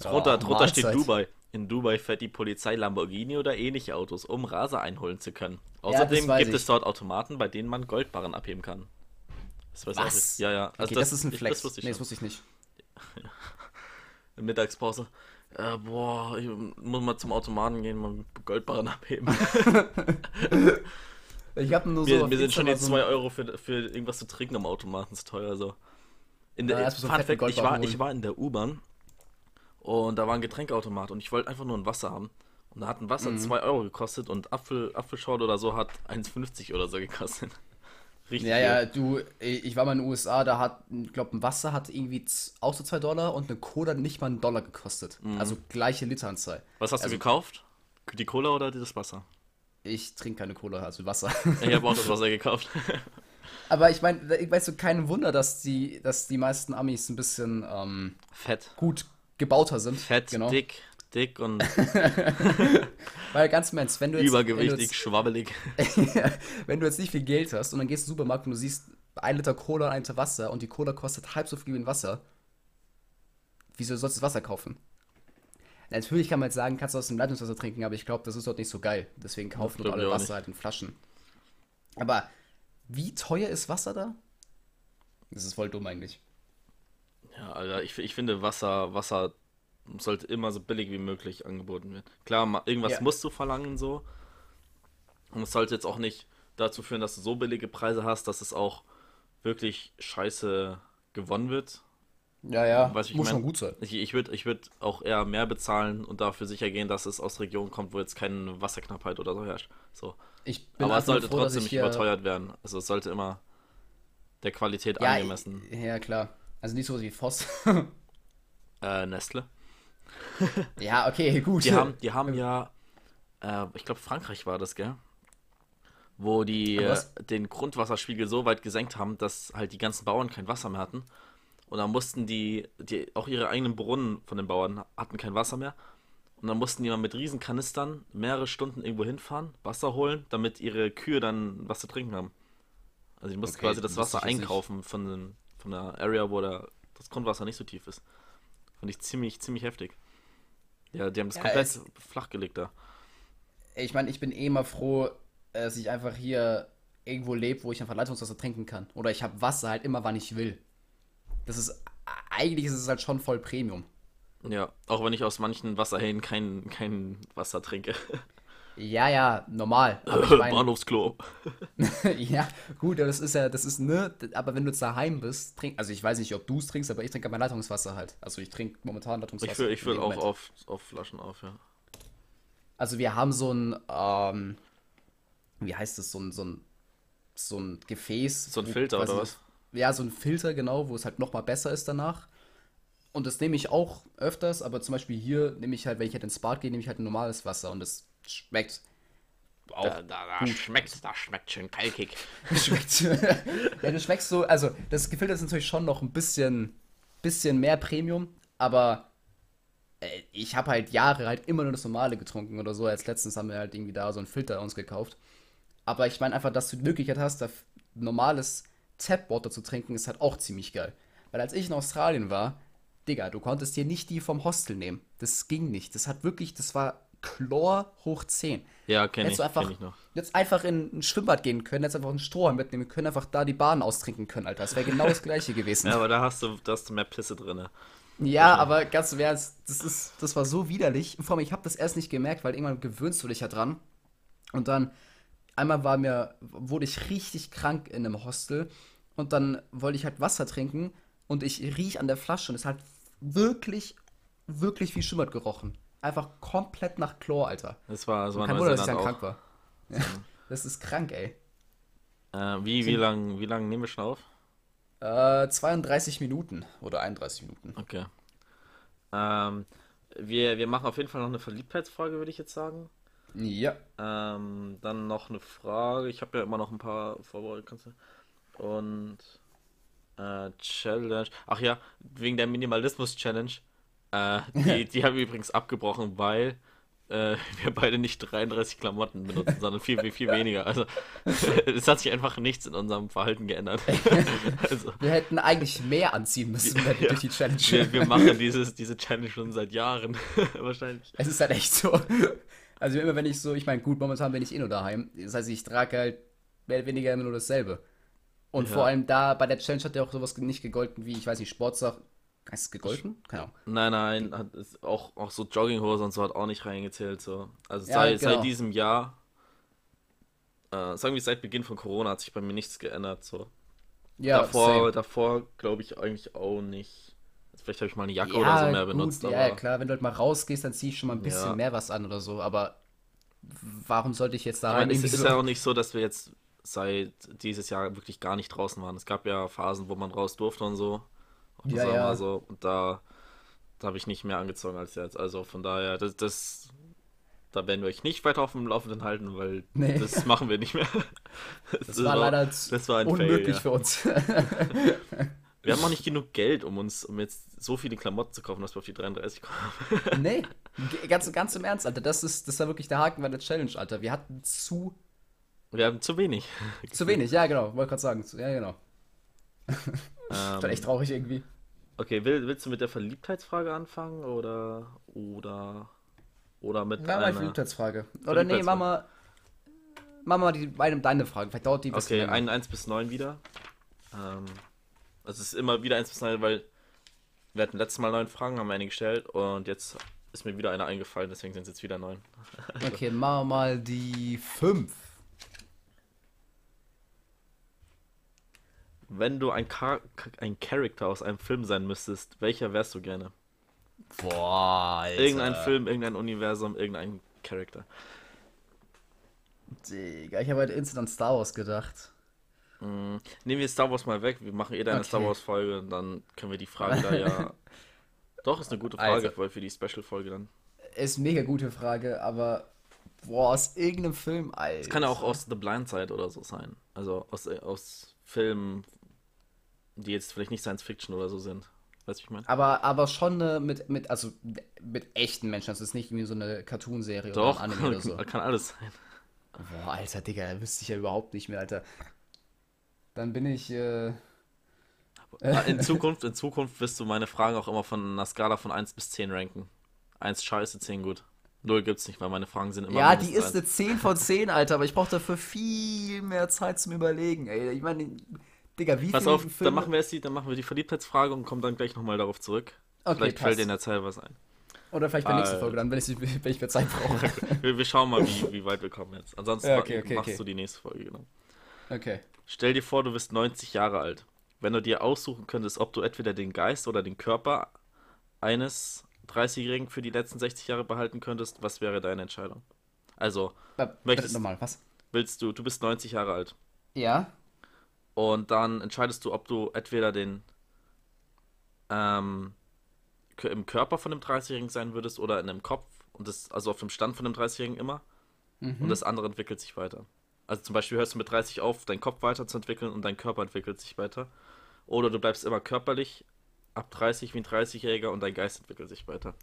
Ja, Drunter, drunter steht. Dubai. In Dubai fährt die Polizei Lamborghini oder ähnliche Autos, um Raser einholen zu können. das Außerdem weiß gibt ich. es dort Automaten, bei denen man Goldbarren abheben kann. Das weiß ich Was? nicht. Ja, ja. Also Okay, das, ist ein ich- Flex. Das wusste ich nee, das wusste ich nicht. Mittagspause. Äh, boah, ich muss mal zum Automaten gehen, mal Goldbarren abheben. Ich habe nur so. mir mir sind schon jetzt so 2 Euro für, für irgendwas zu trinken am Automaten, ist teuer so. In der, Ja, so Fun Fact, ich, war, ich war in der U-Bahn und da war ein Getränkautomat und ich wollte einfach nur ein Wasser haben. Und da hat ein Mhm. Wasser 2 Euro gekostet und Apfel, Apfelschorle oder so hat 1,50 oder so gekostet. Richtig Ja, viel. ja, du, ich war mal in den USA, da hat, ich glaube, ein Wasser hat irgendwie auch so 2 Dollar und eine Cola nicht mal einen Dollar gekostet. Also gleiche Literanzahl. Was hast also- du gekauft? Die Cola oder das Wasser? Ich trinke keine Cola, also Wasser. Ich habe auch das Wasser gekauft. Aber ich meine, ich weiß so kein Wunder, dass die, dass die meisten Amis ein bisschen ähm, Fett. gut gebauter sind. Fett, genau. dick, dick und Weil ganz im Ernst, wenn du jetzt, übergewichtig, schwabbelig. Wenn du, jetzt, wenn du jetzt nicht viel Geld hast und dann gehst du in den Supermarkt und du siehst ein Liter Cola und ein Liter Wasser und die Cola kostet halb so viel wie ein Wasser, wieso sollst du das Wasser kaufen? Natürlich kann man jetzt sagen, kannst du aus dem Leitungswasser trinken, aber ich glaube, das ist dort nicht so geil. Deswegen kaufen dort alle Wasser nicht. halt in Flaschen. Aber wie teuer ist Wasser da? Das ist voll dumm eigentlich. Ja, Alter, ich, ich finde Wasser, Wasser sollte immer so billig wie möglich angeboten werden. Klar, irgendwas Ja. musst du verlangen so. Und es sollte jetzt auch nicht dazu führen, dass du so billige Preise hast, dass es auch wirklich scheiße gewonnen wird. Ja, ja, ich muss mein? schon gut sein. Ich, ich würde ich würd auch eher mehr bezahlen und dafür sicher gehen, dass es aus Regionen kommt, wo jetzt keine Wasserknappheit oder so herrscht. So. Ich bin Aber es sollte froh, trotzdem ich nicht überteuert werden. Also es sollte immer der Qualität Ja, angemessen. ja, klar. Also nicht so wie Voss. Äh, Nestle. ja, okay, gut. Die haben, die haben ja, äh, ich glaube Frankreich war das, gell? Wo die äh, den Grundwasserspiegel so weit gesenkt haben, dass halt die ganzen Bauern kein Wasser mehr hatten. Und dann mussten die, die, auch ihre eigenen Brunnen von den Bauern hatten kein Wasser mehr. Und dann mussten die mal mit riesen Kanistern mehrere Stunden irgendwo hinfahren, Wasser holen, damit ihre Kühe dann was zu trinken haben. Also die mussten Okay, quasi das Wasser nicht. einkaufen von, den, von der Area, wo der, das Grundwasser nicht so tief ist. Fand ich ziemlich, ziemlich heftig. Ja, die haben das Ja, komplett es- flachgelegt da. Ich meine, ich bin eh mal froh, äh, dass ich einfach hier irgendwo lebe, wo ich einfach Leitungswasser trinken kann. Oder ich habe Wasser halt immer, wann ich will. Das ist, eigentlich ist es halt schon voll Premium. Ja, auch wenn ich aus manchen Wasserhähnen kein, kein Wasser trinke. Ja, ja, normal. Ich mein, Bahnhofsklo. ja, gut, aber das ist ja, das ist, ne, aber wenn du jetzt daheim bist, trink, also ich weiß nicht, ob du es trinkst, aber ich trinke mein Leitungswasser halt. Also ich trinke momentan Leitungswasser. Ich fülle ich dem auch Moment. auf, auf Flaschen auf, ja. Also wir haben so ein, ähm, wie heißt es, so ein, so ein, so ein Gefäß. So ein wo Filter oder das- was? Ja, so ein Filter, genau, wo es halt nochmal besser ist danach. Und das nehme ich auch öfters, aber zum Beispiel hier nehme ich halt, wenn ich halt ins Bad gehe, nehme ich halt ein normales Wasser und es schmeckt auch Da, da, da schmeckt, da schmeckt schön kalkig. schmeckt. ja, du schmeckst so, also das Gefiltert ist natürlich schon noch ein bisschen, bisschen mehr Premium, aber äh, ich habe halt Jahre halt immer nur das normale getrunken oder so. Als letztens haben wir halt irgendwie da so einen Filter uns gekauft. Aber ich meine einfach, dass du die Möglichkeit hast, da normales Tapwater zu trinken, ist halt auch ziemlich geil. Weil als ich in Australien war, Digga, du konntest dir nicht die vom Hostel nehmen. Das ging nicht. Das hat wirklich, das war Chlor hoch 10. Ja, kenne ich, einfach, kenn ich noch. jetzt einfach in ein Schwimmbad gehen können, jetzt einfach einen Strohhalm mitnehmen können, einfach da die Bahn austrinken können, Alter. Das wäre genau das gleiche gewesen. Ja, aber da hast du, da hast du mehr Pisse drin. Ja, aber ganz im Ernst, das, ist, das war so widerlich. Vor allem, ich habe das erst nicht gemerkt, weil irgendwann gewöhnst du dich ja dran. Und dann, einmal war mir, wurde ich richtig krank in einem Hostel. Und dann wollte ich halt Wasser trinken. Und ich riech an der Flasche und es hat wirklich, wirklich wie Schimmert gerochen. Einfach komplett nach Chlor, Alter. Das war, das war Kein Wunder, dass ich dann krank war. Ja, das ist krank, ey. Äh, wie, wie lang, wie lang nehmen wir schon auf? Äh, 32 Minuten oder 31 Minuten. Okay. Ähm, wir, wir machen auf jeden Fall noch eine Verliebtheitsfrage, würde ich jetzt sagen. Ja. Ähm, dann noch eine Frage. Ich habe ja immer noch ein paar vorbereitet. Und äh, Challenge. Ach ja, wegen der Minimalismus-Challenge. Äh, die, die haben wir übrigens abgebrochen, weil äh, wir beide nicht 33 Klamotten benutzen, sondern viel, viel, viel weniger. Also es hat sich einfach nichts in unserem Verhalten geändert. also Wir hätten eigentlich mehr anziehen müssen wenn wir durch die Challenge. wir, wir machen dieses, diese Challenge schon seit Jahren. Wahrscheinlich. Es ist halt echt so. Also immer wenn ich so, ich meine, gut, momentan bin ich eh nur daheim. Das heißt, ich trage halt mehr oder weniger immer nur dasselbe. Und Ja. vor allem da bei der Challenge hat ja auch sowas nicht gegolten wie, ich weiß nicht, Sportsachen. Heißt es gegolten? Keine Ahnung. Nein, nein, hat, auch, auch so Jogginghose und so hat auch nicht reingezählt. So. Also Ja, seit, genau. seit diesem Jahr, äh, sagen wir seit Beginn von Corona, hat sich bei mir nichts geändert. So. Ja, davor, same. davor glaube ich eigentlich auch nicht. Vielleicht habe ich mal eine Jacke ja, oder so mehr gut, benutzt, ja, aber klar, wenn du halt mal rausgehst, dann zieh ich schon mal ein bisschen Ja. mehr was an oder so, aber warum sollte ich jetzt daheim meine, es ist so- ja auch nicht so, dass wir jetzt seit dieses Jahr wirklich gar nicht draußen waren. Es gab ja Phasen, wo man raus durfte und so. Ja, ja. so. Und da, da habe ich nicht mehr angezogen als jetzt. Also von daher, das, das da werden wir euch nicht weiter auf dem Laufenden halten, weil Nee. das machen wir nicht mehr. Das war leider das war ein unmöglich Fail, für uns. Wir haben auch nicht genug Geld, um uns, um jetzt so viele Klamotten zu kaufen, dass wir auf die 33 kommen. nee, ganz, ganz im Ernst, Alter. Das ist, das war wirklich der Haken bei der Challenge, Alter. Wir hatten zu, Wir haben zu wenig. zu wenig. Ja, genau. Wollte gerade sagen. Ja, genau. Ähm, War echt traurig irgendwie. okay, will, willst du mit der Verliebtheitsfrage anfangen oder oder oder mit Mach mal einer? Verliebtheitsfrage. Oder nee, mach mal, mach mal die, meine, deine Frage. Vielleicht dauert die ein bisschen Okay, ein 1 bis 9 wieder. Ähm, also es ist immer wieder 1 bis 9, weil wir hatten letztes Mal 9 Fragen, haben wir eine gestellt und jetzt ist mir wieder eine eingefallen, deswegen sind es jetzt wieder 9. Okay, machen wir mal die 5. Wenn du ein, Char ein Charakter aus einem Film sein müsstest, welcher wärst du gerne? Boah, Alter. Irgendein Film, irgendein Universum, irgendein Charakter. Digga, ich habe halt instant an Star Wars gedacht. Mm, Nehmen wir Star Wars mal weg, wir machen eh deine Okay. Star Wars Folge und dann können wir die Frage da ja. Doch, ist eine gute Frage, Alter. weil für die Special-Folge dann. Ist mega gute Frage, aber boah, aus irgendeinem Film, Alter. Es kann ja auch aus The Blind Side oder so sein. Also aus, aus Filmen, die jetzt vielleicht nicht Science Fiction oder so sind. Weißt du, wie ich meine? Aber, aber schon äh, mit, mit, also mit echten Menschen. Das ist nicht wie so eine Cartoonserie oder Doch, ein Anime oder so. kann alles sein. Boah, Alter, Digga, wüsste ich ja überhaupt nicht mehr, Alter. Dann bin ich, äh, In Zukunft, in Zukunft wirst du meine Fragen auch immer von einer Skala von 1 bis 10 ranken. 1 scheiße, 10 gut. 0 gibt's nicht, weil meine Fragen sind immer ja, die ist eine 10 von 10, Alter, aber ich brauche dafür viel mehr Zeit zum Überlegen, ey. Ich meine, Digga, wie Pass auf, Filme... dann machen wir jetzt die, dann machen wir die Verliebtheitsfrage und kommen dann gleich nochmal darauf zurück. Okay, Vielleicht passt. fällt dir in der Zeit was ein. Oder vielleicht bei der nächsten Äh. Folge, dann, wenn ich, wenn ich mehr Zeit brauche. Wir, wir schauen mal, wie, wie weit wir kommen jetzt. Ansonsten Ja, okay, okay, machst okay. du die nächste Folge, genau. okay. Stell dir vor, du bist 90 Jahre alt. Wenn du dir aussuchen könntest, ob du entweder den Geist oder den Körper eines 30-Jährigen für die letzten 60 Jahre behalten könntest, was wäre deine Entscheidung? Also, Äh, Möchtest- Nochmal, was? willst du, du bist 90 Jahre alt Ja? Und dann entscheidest du, ob du entweder den ähm, im Körper von dem 30-Jährigen sein würdest oder in dem Kopf und das, also auf dem Stand von dem 30-Jährigen immer Mhm. und das andere entwickelt sich weiter. Also zum Beispiel hörst du mit 30 auf, deinen Kopf weiterzuentwickeln und dein Körper entwickelt sich weiter. Oder du bleibst immer körperlich ab 30 wie ein 30-Jähriger und dein Geist entwickelt sich weiter.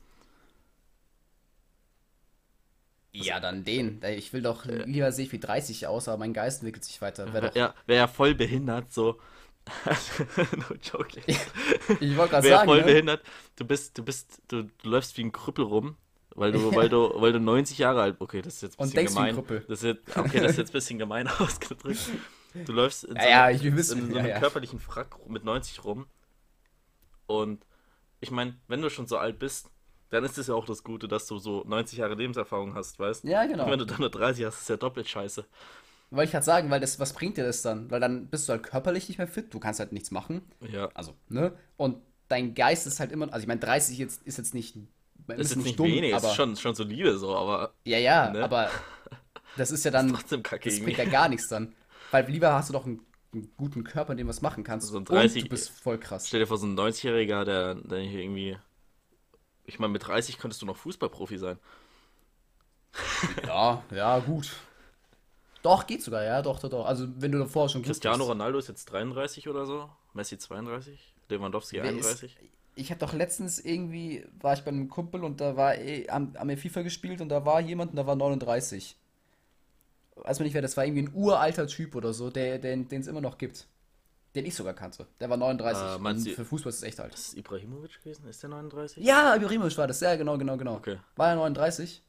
Ja, dann den. Ich will doch lieber sehe ich wie 30 aus, aber mein Geist entwickelt sich weiter. Wär doch, Ja, wäre ja voll behindert, so. no joke. ich wollte gerade Wäre sagen, voll ne? behindert. Du bist, du bist, du, du läufst wie ein Krüppel rum, weil du, weil du, weil du 90 Jahre alt. Okay, das ist jetzt ein Und bisschen denkst wie ein gemein. Krüppel. Das ist jetzt, okay, das ist jetzt ein bisschen gemein ausgedrückt. Du läufst in so, Ja, ja, wissen, in so ja, einem ja. körperlichen Frack mit 90 rum. Und ich meine, wenn du schon so alt bist, dann ist es ja auch das Gute, dass du so 90 Jahre Lebenserfahrung hast, weißt Ja, genau. Und wenn du dann nur 30 hast, ist ja doppelt scheiße. Wollte ich gerade sagen, weil das, was bringt dir das dann? Weil dann bist du halt körperlich nicht mehr fit, du kannst halt nichts machen. Ja. Also, ne? Und dein Geist ist halt immer, also ich meine, 30 jetzt, ist jetzt nicht, Das ist jetzt nicht wenig, es ist schon, schon solide so, aber Ja, ja, ne? aber das ist ja dann, trotzdem kacke das bringt ja gar nichts dann. Weil lieber hast du doch einen, einen guten Körper, in dem du was machen kannst. So ein und 30 du bist voll krass. Stell dir vor, so ein 90-Jähriger, der, der hier irgendwie. Ich meine, mit 30 könntest du noch Fußballprofi sein. Ja, ja, gut. Doch, geht sogar, ja, doch, doch, doch. Also, wenn du davor schon Cristiano bist. Ronaldo ist jetzt 33 oder so. Messi 32. Lewandowski Wer ist- 31. Ich habe doch letztens irgendwie, war ich bei einem Kumpel und da war, eh, haben, haben wir FIFA gespielt und da war jemand und da war 39. Weiß man nicht wer, das war irgendwie ein uralter Typ oder so, der, den es immer noch gibt. Den ich sogar kannte. Der war 39. Äh, meinst und du- für Fußball ist es echt alt. Das ist Ibrahimovic gewesen? Ist der 39? Ja, Ibrahimovic war das, ja, genau, genau, genau. Okay. War er 39?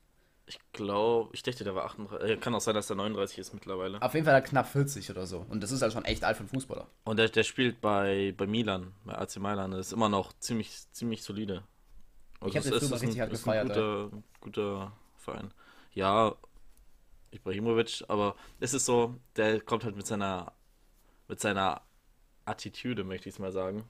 Ich glaube, ich dachte, der war 38. Äh, Kann auch sein, dass der 39 ist mittlerweile. Auf jeden Fall knapp 40 oder so. Und das ist halt schon echt alt für einen Fußballer. Und der, der spielt bei, bei Milan, bei AC Mailand. Das ist immer noch ziemlich, ziemlich solide. Also Ich hab es den ist- früher mal ist ein- richtig hart gefeiert, Ein guter, guter Verein. Ja, Ibrahimovic, aber es ist so, der kommt halt mit seiner, mit seiner Attitüde, möchte ich es mal sagen.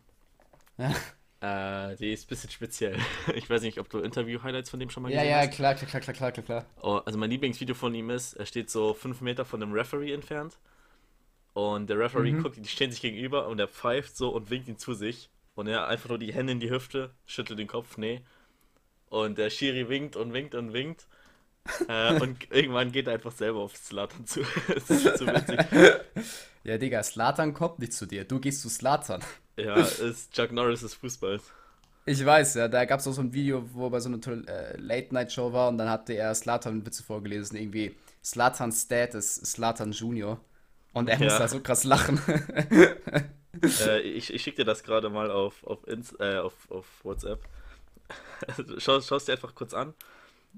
Ja. Äh, die ist ein bisschen speziell. Ich weiß nicht, ob du Interview-Highlights von dem schon mal Ja, gesehen ja, hast. klar, klar, klar, klar, klar, klar, klar. Oh, also mein Lieblingsvideo von ihm ist, er steht so fünf Meter von dem Referee entfernt und der Referee Mhm. guckt, die stehen sich gegenüber und er pfeift so und winkt ihn zu sich und er einfach nur die Hände in die Hüfte, schüttelt den Kopf, nee. Und der Schiri winkt und winkt und winkt äh, und irgendwann geht er einfach selber auf Slatan zu. das ist so witzig. Ja, Digga, Slatan kommt nicht zu dir. Du gehst zu Slatan. Ja, ist Chuck Norris des Fußballs. Ich weiß, ja, da gab es auch so ein Video, wo er bei so einer äh, Late-Night-Show war und dann hatte er Slatan Witze vorgelesen, irgendwie Slatans Dad ist Slatan Junior. Und er Ja. musste da so krass lachen. äh, ich ich schicke dir das gerade mal auf, auf, Ins äh, auf, auf WhatsApp. Schau es dir einfach kurz an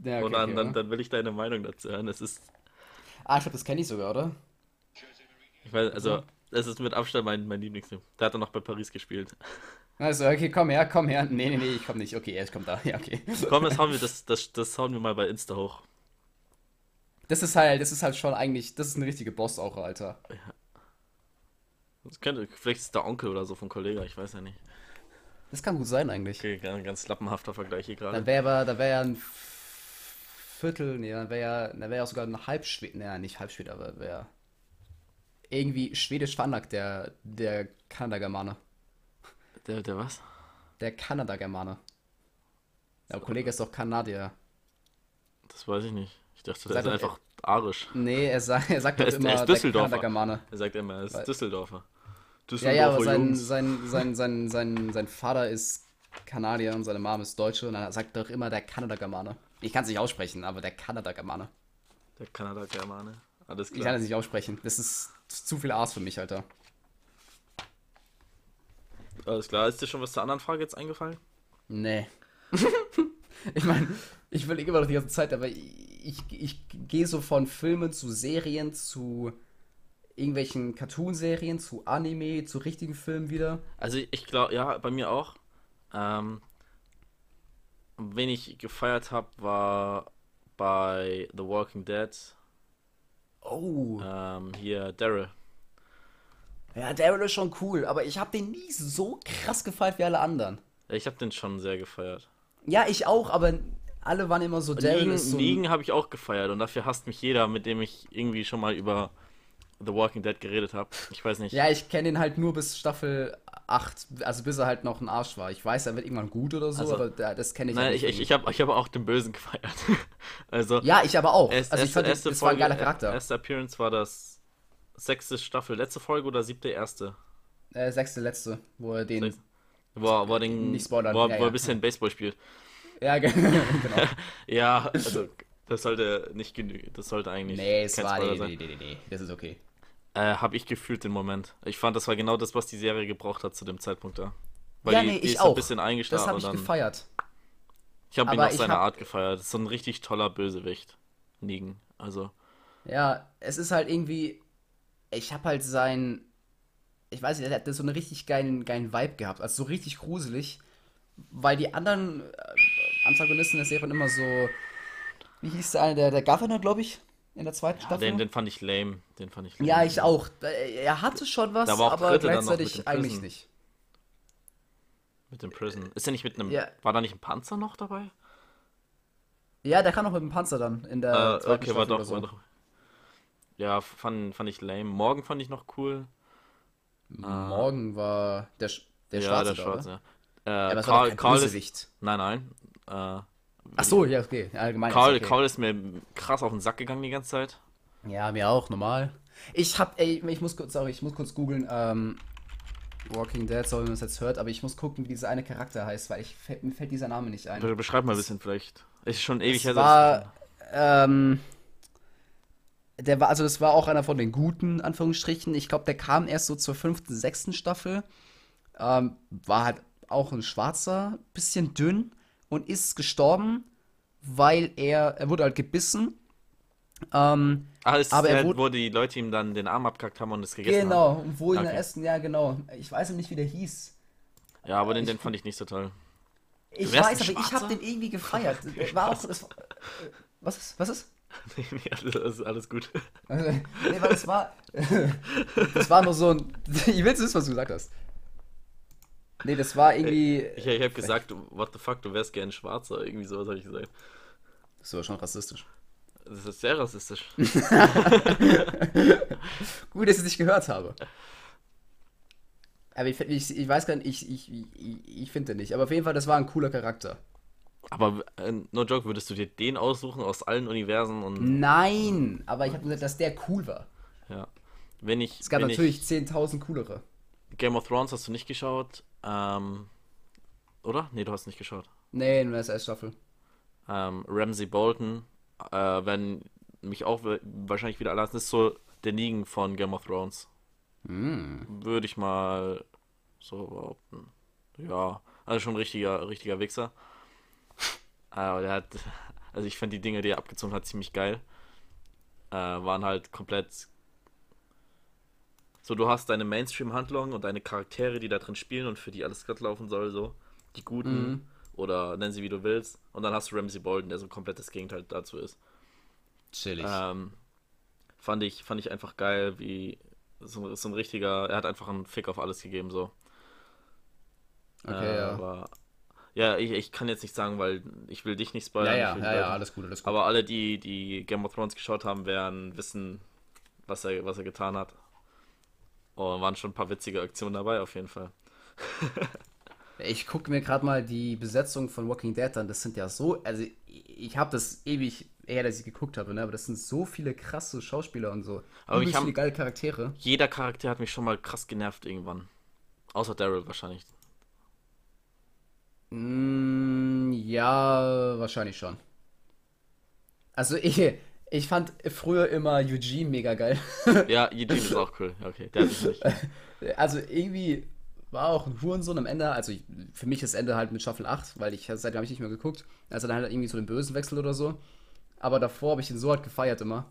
ja, okay, und dann, okay, dann, ja. dann will ich deine Meinung dazu hören. Es ist Ah, ich glaube, das kenne ich sogar, oder? Ich weiß, also, das ist mit Abstand mein, mein Lieblingsfilm. Da hat er noch bei Paris gespielt. Also, okay, komm her, komm her. Nee, nee, nee, ich komm nicht. Okay, er kommt da. Ja, okay. Komm, das hauen wir, das, das, das hauen wir mal bei Insta hoch. Das ist halt, das ist halt schon eigentlich, das ist eine richtige Boss-Aura, Alter. Das könnte, vielleicht ist der Onkel oder so von Kollege, ich weiß ja nicht. Das kann gut sein eigentlich. Okay, ganz, ganz lappenhafter Vergleich hier gerade. wäre aber, da wäre ja ein Viertel, nee, dann wäre ja, dann wäre ja sogar ein Halbschwede, nee, nicht Halbschwede, aber wäre irgendwie schwedisch veranlagt, der, der Kanada-Germane. Der, der was? Der Kanada-Germane. Der Kollege ist doch Kanadier. Das weiß ich nicht. Ich dachte, der Sag ist einfach arisch. Nee, er, sa er sagt Er doch ist- er immer ist der Düsseldorfer. Kanada-Germane. Er sagt immer, er ist Weil- Düsseldorfer. Ja, Düsseldorfer ja, aber sein, sein, sein, sein, sein, sein Vater ist Kanadier und seine Mom ist Deutsche und er sagt doch immer der Kanada-Germane. Ich kann es nicht aussprechen, aber der Kanada-Germane. Der Kanada-Germane. Alles Ich kann klar. es nicht aussprechen. Das ist zu viel Aas für mich, Alter. Alles klar. Ist dir schon was zur anderen Frage jetzt eingefallen? Nee. ich meine, ich will immer noch die ganze Zeit, aber ich, ich, ich gehe so von Filmen zu Serien zu irgendwelchen Cartoon-Serien zu Anime zu richtigen Filmen wieder. Also ich glaube, ja, bei mir auch. Ähm, wen ich gefeiert habe, war bei The Walking Dead Oh. ähm, hier Daryl. Ja, Daryl ist schon cool, aber ich habe den nie so krass gefeiert wie alle anderen. Ja, Ich habe den schon sehr gefeiert. Ja, ich auch, aber alle waren immer so, Daryl Negan, so. Negan habe ich auch gefeiert und dafür hasst mich jeder, mit dem ich irgendwie schon mal über The Walking Dead geredet habe. Ich weiß nicht. Ja, ich kenne ihn halt nur bis Staffel 8, also bis er halt noch ein Arsch war. Ich weiß, er wird irgendwann gut oder so, Also, aber da- das kenne ich Nein, halt ich, nicht ich, von ich habe ich hab auch den Bösen gefeiert. also. Ja, ich aber auch. erst, also ich fand, erste das war ein Folge, geiler Charakter. Erste Appearance war das sechste Staffel, letzte Folge oder siebte erste? Äh, sechste, letzte, wo er den. Sechste. Wo, er- wo er den, Nicht spoilern, wo, er- ja, wo ja. ein bisschen Baseball spielt. Ja, ge- genau. Ja, also Das sollte nicht genügen. Das sollte eigentlich Nee, es war. Nee, nee, nee, nee, nee. Das ist okay. Äh, habe ich gefühlt den Moment. Ich fand, das war genau das, was die Serie gebraucht hat zu dem Zeitpunkt da. Weil ja, die, nee, die ich ist so ein auch. bisschen Das eingeschlafen habe und ich dann. gefeiert. Ich habe ihn auf seine hab- Art gefeiert. Das ist so ein richtig toller Bösewicht. Negan. Also. Ja, es ist halt irgendwie. Ich habe halt sein. Ich weiß nicht, er hat so einen richtig geilen, geilen Vibe gehabt. Also so richtig gruselig. Weil die anderen äh, Antagonisten der Serie waren immer so. Wie hieß der eine? Der, der Governor, glaube ich, in der zweiten Ja, Staffel. den, den fand ich lame. Den fand ich lame. ja, ich auch. Äh, Er hatte schon was, Da war auch aber gleichzeitig eigentlich nicht. Mit dem Prison. Ist er nicht mit einem. Ja. War da nicht ein Panzer noch dabei? Ja, der kam noch mit dem Panzer dann in der Äh, zweiten okay, war Staffel doch, so. war doch. Ja, fand, fand ich lame. Morgen fand ich noch cool. Morgen war der, der ja, Schwarze der da, Schwarze. oder? ja. Ja, Äh, aber war doch Karl, Karl ist. Nein, nein. Äh, Ach so, ja, okay. Allgemein. Karl, ist okay. Karl ist mir krass auf den Sack gegangen die ganze Zeit. Ja, mir auch, normal. Ich hab, ey, ich muss kurz, sorry, ich muss kurz googeln, ähm, Walking Dead, sorry, wenn man es jetzt hört, aber ich muss gucken, wie dieser eine Charakter heißt, weil ich, mir fällt dieser Name nicht ein. Be- Beschreib mal ein bisschen vielleicht. Ist schon ewig her. war, ähm, der war, also das war auch einer von den guten, Anführungsstrichen. Ich glaube, der kam erst so zur fünften, sechsten Staffel. Ähm, war halt auch ein Schwarzer, bisschen dünn und ist gestorben, weil er, er wurde halt gebissen. Ähm, Ah, ist aber er der, wurde- wo die Leute ihm dann den Arm abgekackt haben und es gegessen genau, und wo in der Okay. ersten, ja genau. Ich weiß nicht, wie der hieß. haben. Ja, aber den, den fand ich nicht so toll. Ich weiß, aber ich habe den irgendwie gefeiert. War auch, das äh, was ist, was ist? nee, nee, alles, alles gut. Nee, weil das war. das war nur so ein. Ich will wissen, was du gesagt hast. Nee, das war irgendwie. Ich, ich habe gesagt, what the fuck, du wärst gern Schwarzer. Irgendwie sowas habe ich gesagt. Das war schon rassistisch. Das ist sehr rassistisch. Gut, dass ich es nicht gehört habe. Aber ich, ich, ich weiß gar nicht, ich, ich, ich, finde den nicht. Aber auf jeden Fall, das war ein cooler Charakter. Aber äh, no joke, würdest du dir den aussuchen aus allen Universen und Nein! Aber ich habe gesagt, dass der cool war. ja. Wenn ich, Es gab natürlich 10.000 coolere. Game of Thrones hast du nicht geschaut, ähm, oder? Nee, du hast nicht geschaut. Nee, nur der Staffel. Ähm, Ramsey Bolton, äh, wenn mich auch wahrscheinlich wieder alles ist so der Negan von Game of Thrones. Hm. Würde ich mal so behaupten. Ja, also schon ein richtiger, richtiger Wichser. Aber der hat, also ich fand die Dinge, die er abgezogen hat, ziemlich geil. Äh, waren halt komplett. So, du hast deine Mainstream-Handlung und deine Charaktere, die da drin spielen und für die alles glatt laufen soll, so. Die Guten Mhm. oder nenn sie wie du willst. Und dann hast du Ramsey Bolton, der so komplett das Gegenteil dazu ist. Chillig. Ähm, fand ich, fand ich einfach geil, wie so, so ein richtiger, er hat einfach einen Fick auf alles gegeben, so. okay, äh, ja. Aber, ja, ich, ich kann jetzt nicht sagen, weil ich will dich nicht spoilern. Ja, ja, ja, ja, alles gut, alles gut. Aber alle, die, die Game of Thrones geschaut haben, werden wissen, was er, was er getan hat. Und waren schon ein paar witzige Aktionen dabei, auf jeden Fall. Ich gucke mir gerade mal die Besetzung von Walking Dead an. Das sind ja so, also ich habe das ewig eher, dass ich geguckt habe, ne? aber das sind so viele krasse Schauspieler und so. Aber haben- viele geile Charaktere. Jeder Charakter hat mich schon mal krass genervt irgendwann. Außer Daryl wahrscheinlich. Mm, ja, wahrscheinlich schon. Also ich, ich fand früher immer Eugene mega geil. Ja, Eugene ist auch cool. Okay, der mich nicht. Also irgendwie war auch ein Hurensohn am Ende. Also ich, für mich ist Ende halt mit Staffel 8, weil ich seitdem habe ich nicht mehr geguckt. Also dann halt irgendwie so den Bösen wechselt oder so. Aber davor habe ich ihn so halt gefeiert immer.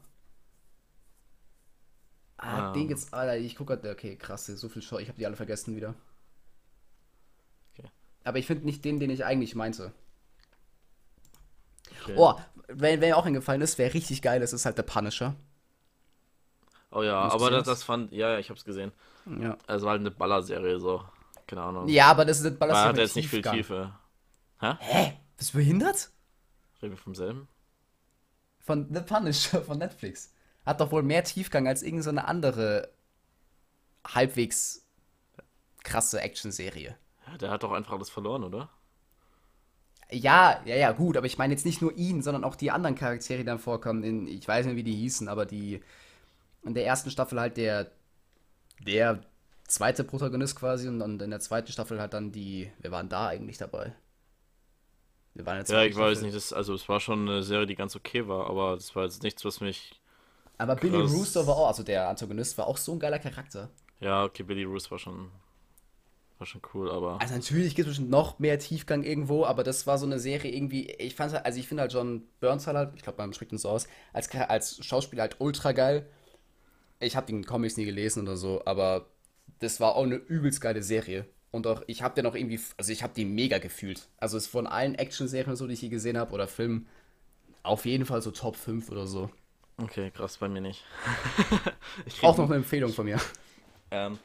Ah, Ah. den geht's, Alter, ich gucke halt, okay, krass, so viel Show, ich habe die alle vergessen wieder. Okay. Aber ich finde nicht den, den ich eigentlich meinte. Okay. Oh, wenn, wenn mir auch eingefallen ist, wer richtig geil ist, ist halt der Punisher. Oh ja, Hast aber das, das fand, ja, ja, ich hab's gesehen. Ja. Es war halt eine Ballerserie, so. Keine Ahnung. Ja, aber das ist das Da Ballast hat jetzt nicht viel Tiefe. Hä? Hä? Bist du behindert? Reden wir vom selben? Von The Punisher von Netflix. Hat doch wohl mehr Tiefgang als irgendeine so eine andere halbwegs krasse Actionserie. Ja, der hat doch einfach alles verloren, oder? Ja, ja, ja, gut, aber ich meine jetzt nicht nur ihn, sondern auch die anderen Charaktere, die dann vorkommen. In, ich weiß nicht, wie die hießen, aber die in der ersten Staffel halt der der zweite Protagonist quasi und, und in der zweiten Staffel halt dann die, wer waren da eigentlich dabei? Wir waren jetzt Ja, ich weiß nicht, das, also es war schon eine Serie, die ganz okay war, aber das war jetzt nichts, was mich. Aber Billy. Rooster war auch, also der Antagonist war auch so ein geiler Charakter. Ja, okay, Billy Roos war schon. War schon cool, aber. Also natürlich gibt es bestimmt noch mehr Tiefgang irgendwo, aber das war so eine Serie irgendwie, ich fand halt, also ich finde halt John Burns halt, ich glaube man spricht ihn so aus, als, als Schauspieler halt ultra geil. Ich habe den Comics nie gelesen oder so, aber das war auch eine übelst geile Serie. Und auch, ich habe den auch irgendwie, also ich habe die mega gefühlt. Also es ist von allen Action-Serien so, die ich je gesehen habe, oder Filmen, auf jeden Fall so Top 5 oder so. Okay, krass, bei mir nicht. ich Auch noch eine Empfehlung von mir. Ähm,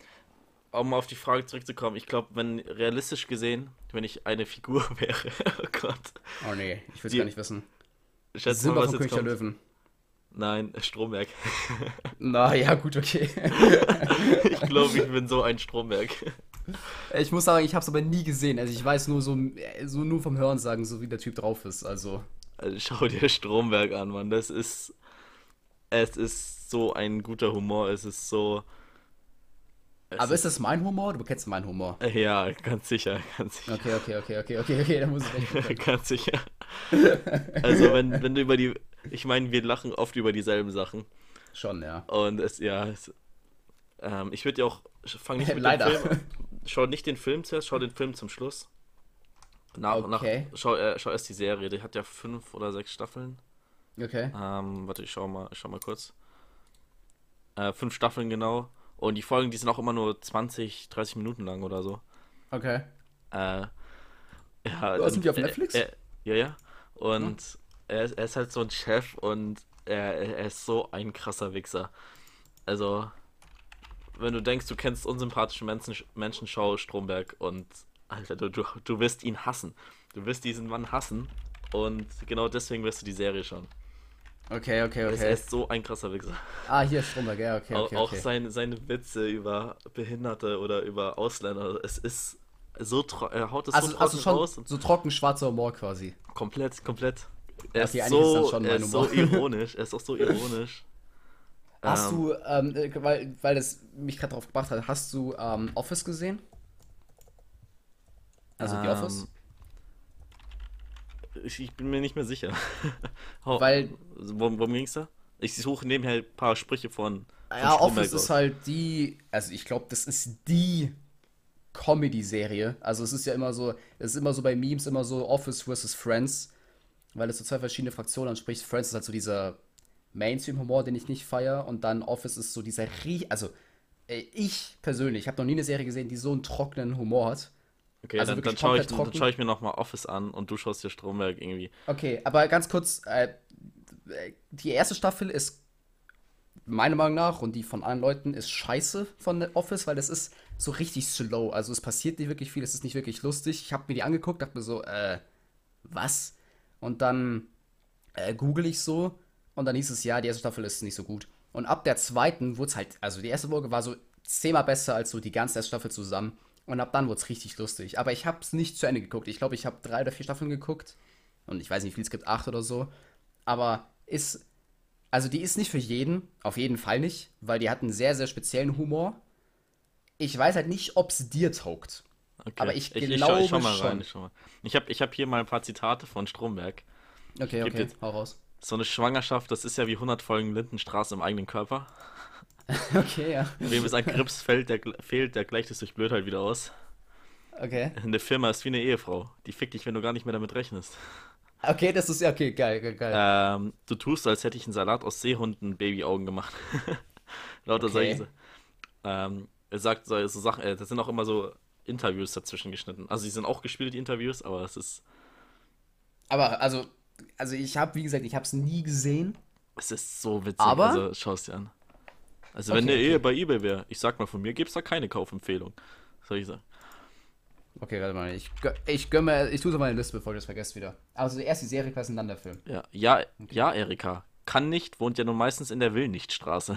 um auf die Frage zurückzukommen, ich glaube, wenn realistisch gesehen, wenn ich eine Figur wäre, oh Gott, Oh nee, ich will es gar nicht wissen. schätze mal, Simba was von König der. Löwen. Nein, Stromberg. Na ja, gut, okay. ich glaube, ich bin so ein Stromberg. Ich muss sagen, ich habe es aber nie gesehen. Also ich weiß nur so, so nur vom Hören sagen, so wie der Typ drauf ist. Also Also schau dir Stromberg an, Mann. Das ist. Es ist so ein guter Humor. Es ist so. Es aber ist das mein Humor? Du kennst meinen Humor. Ja, ganz sicher, ganz sicher. Okay, okay, okay, okay, okay, okay, da muss ich echt gucken. ganz sicher. Also, wenn, wenn du über die. Ich meine, wir lachen oft über dieselben Sachen. Schon, ja. Und es, ja. Es, ähm, ich würde ja auch. Fang nicht mit Leider. dem Film. Schau nicht den Film zuerst, schau den Film zum Schluss. Nach, Okay. nach, schau, äh, schau erst die Serie. Die hat ja fünf oder sechs Staffeln. Okay. Ähm, warte, ich schau mal, ich schau mal kurz. Äh, fünf Staffeln genau. Und die Folgen, die sind auch immer nur 20, 30 Minuten lang oder so. Okay. Äh, ja, Oh, sind die auf äh, Netflix? Äh, ja, ja. Und er, ist, er ist halt so ein Chef und er, er ist so ein krasser Wichser. Also, wenn du denkst, du kennst unsympathische Menschen, Menschen schau Stromberg und Alter, du, du, du wirst ihn hassen. Du wirst diesen Mann hassen und genau deswegen wirst du die Serie schauen. Okay, okay, ist- Er okay. ist so ein krasser Wichser. Ah, hier Stromberg, ja, okay, okay, auch okay. seine, seine Witze über Behinderte oder über Ausländer, es ist so tro- er haut es so Also, trocken also raus so trocken schwarzer Humor quasi. komplett, komplett. Er Okay, ist ist so, schon er ist so ironisch, er ist auch so ironisch. Hast Ähm, du, ähm, äh, weil, weil das mich gerade drauf gebracht hat, hast du ähm, Office gesehen? Also Ähm, Office? Ich, ich bin mir nicht mehr sicher. Hau- Weil- Worum, worum ging's da? Ich suche nebenher ein paar Sprüche von, von Ja, Office ist halt die, also ich glaube, das ist die Comedy-Serie. Also es ist ja immer so, es ist immer so bei Memes immer so Office versus Friends, weil es so zwei verschiedene Fraktionen anspricht. Friends ist halt so dieser Mainstream-Humor, den ich nicht feier, und dann Office ist so dieser, rie also äh, ich persönlich habe noch nie eine Serie gesehen, die so einen trockenen Humor hat. Okay, also dann, dann wirklich schaue ich, dann schau ich mir nochmal Office an und du schaust dir Stromberg irgendwie. Okay, aber ganz kurz, äh, die erste Staffel ist meiner Meinung nach und die von allen Leuten ist scheiße von The Office, weil es ist so richtig slow. Also es passiert nicht wirklich viel, es ist nicht wirklich lustig. Ich habe mir die angeguckt, dachte mir so, äh, was? Und dann äh, google ich so und dann hieß es, ja, die erste Staffel ist nicht so gut. Und ab der zweiten wurde es halt, also die erste Folge war so zehnmal besser als so die ganze erste Staffel zusammen. Und ab dann wurde es richtig lustig. Aber ich habe es nicht zu Ende geguckt. Ich glaube, ich habe drei oder vier Staffeln geguckt. Und ich weiß nicht, wie viel es gibt, acht oder so. Aber ist, also die ist nicht für jeden, auf jeden Fall nicht, weil die hat einen sehr, sehr speziellen Humor. Ich weiß halt nicht, ob es dir taugt. Okay. Aber ich ich, glaube ich schau mal rein. schon. Ich, schau mal. ich habe ich hab hier mal ein paar Zitate von Stromberg. Okay, okay, hau raus. So eine Schwangerschaft, das ist ja wie 100 Folgen Lindenstraße im eigenen Körper. Okay, ja. Wem es an Grips fällt, der, fehlt, der gleicht es durch Blödheit wieder aus. Okay. Eine Firma ist wie eine Ehefrau. Die fickt dich, wenn du gar nicht mehr damit rechnest. Okay, das ist ja okay, geil, geil, geil. Ähm, du tust, als hätte ich einen Salat aus Seehunden Babyaugen gemacht. Lauter Okay. solche. Ähm, er sagt so, so Sachen, äh, das sind auch immer so Interviews dazwischen geschnitten. Also, die sind auch gespielt, die Interviews, aber es ist, Aber also, also ich habe, wie gesagt, ich habe es nie gesehen. es ist so witzig. Aber- Also, schau es dir an. Also, wenn Okay, eine okay. Ehe bei eBay wäre, ich sag mal, von mir gibt's da keine Kaufempfehlung. Soll ich sagen? Okay, warte mal, ich, ich gönn mir, ich tue es auf meine Liste, bevor ich das vergesse wieder. Also erst die Serie, quasi dann der Film. Ja, ja, ja, Erika. Kann nicht, wohnt ja nun meistens in der Willnichtstraße.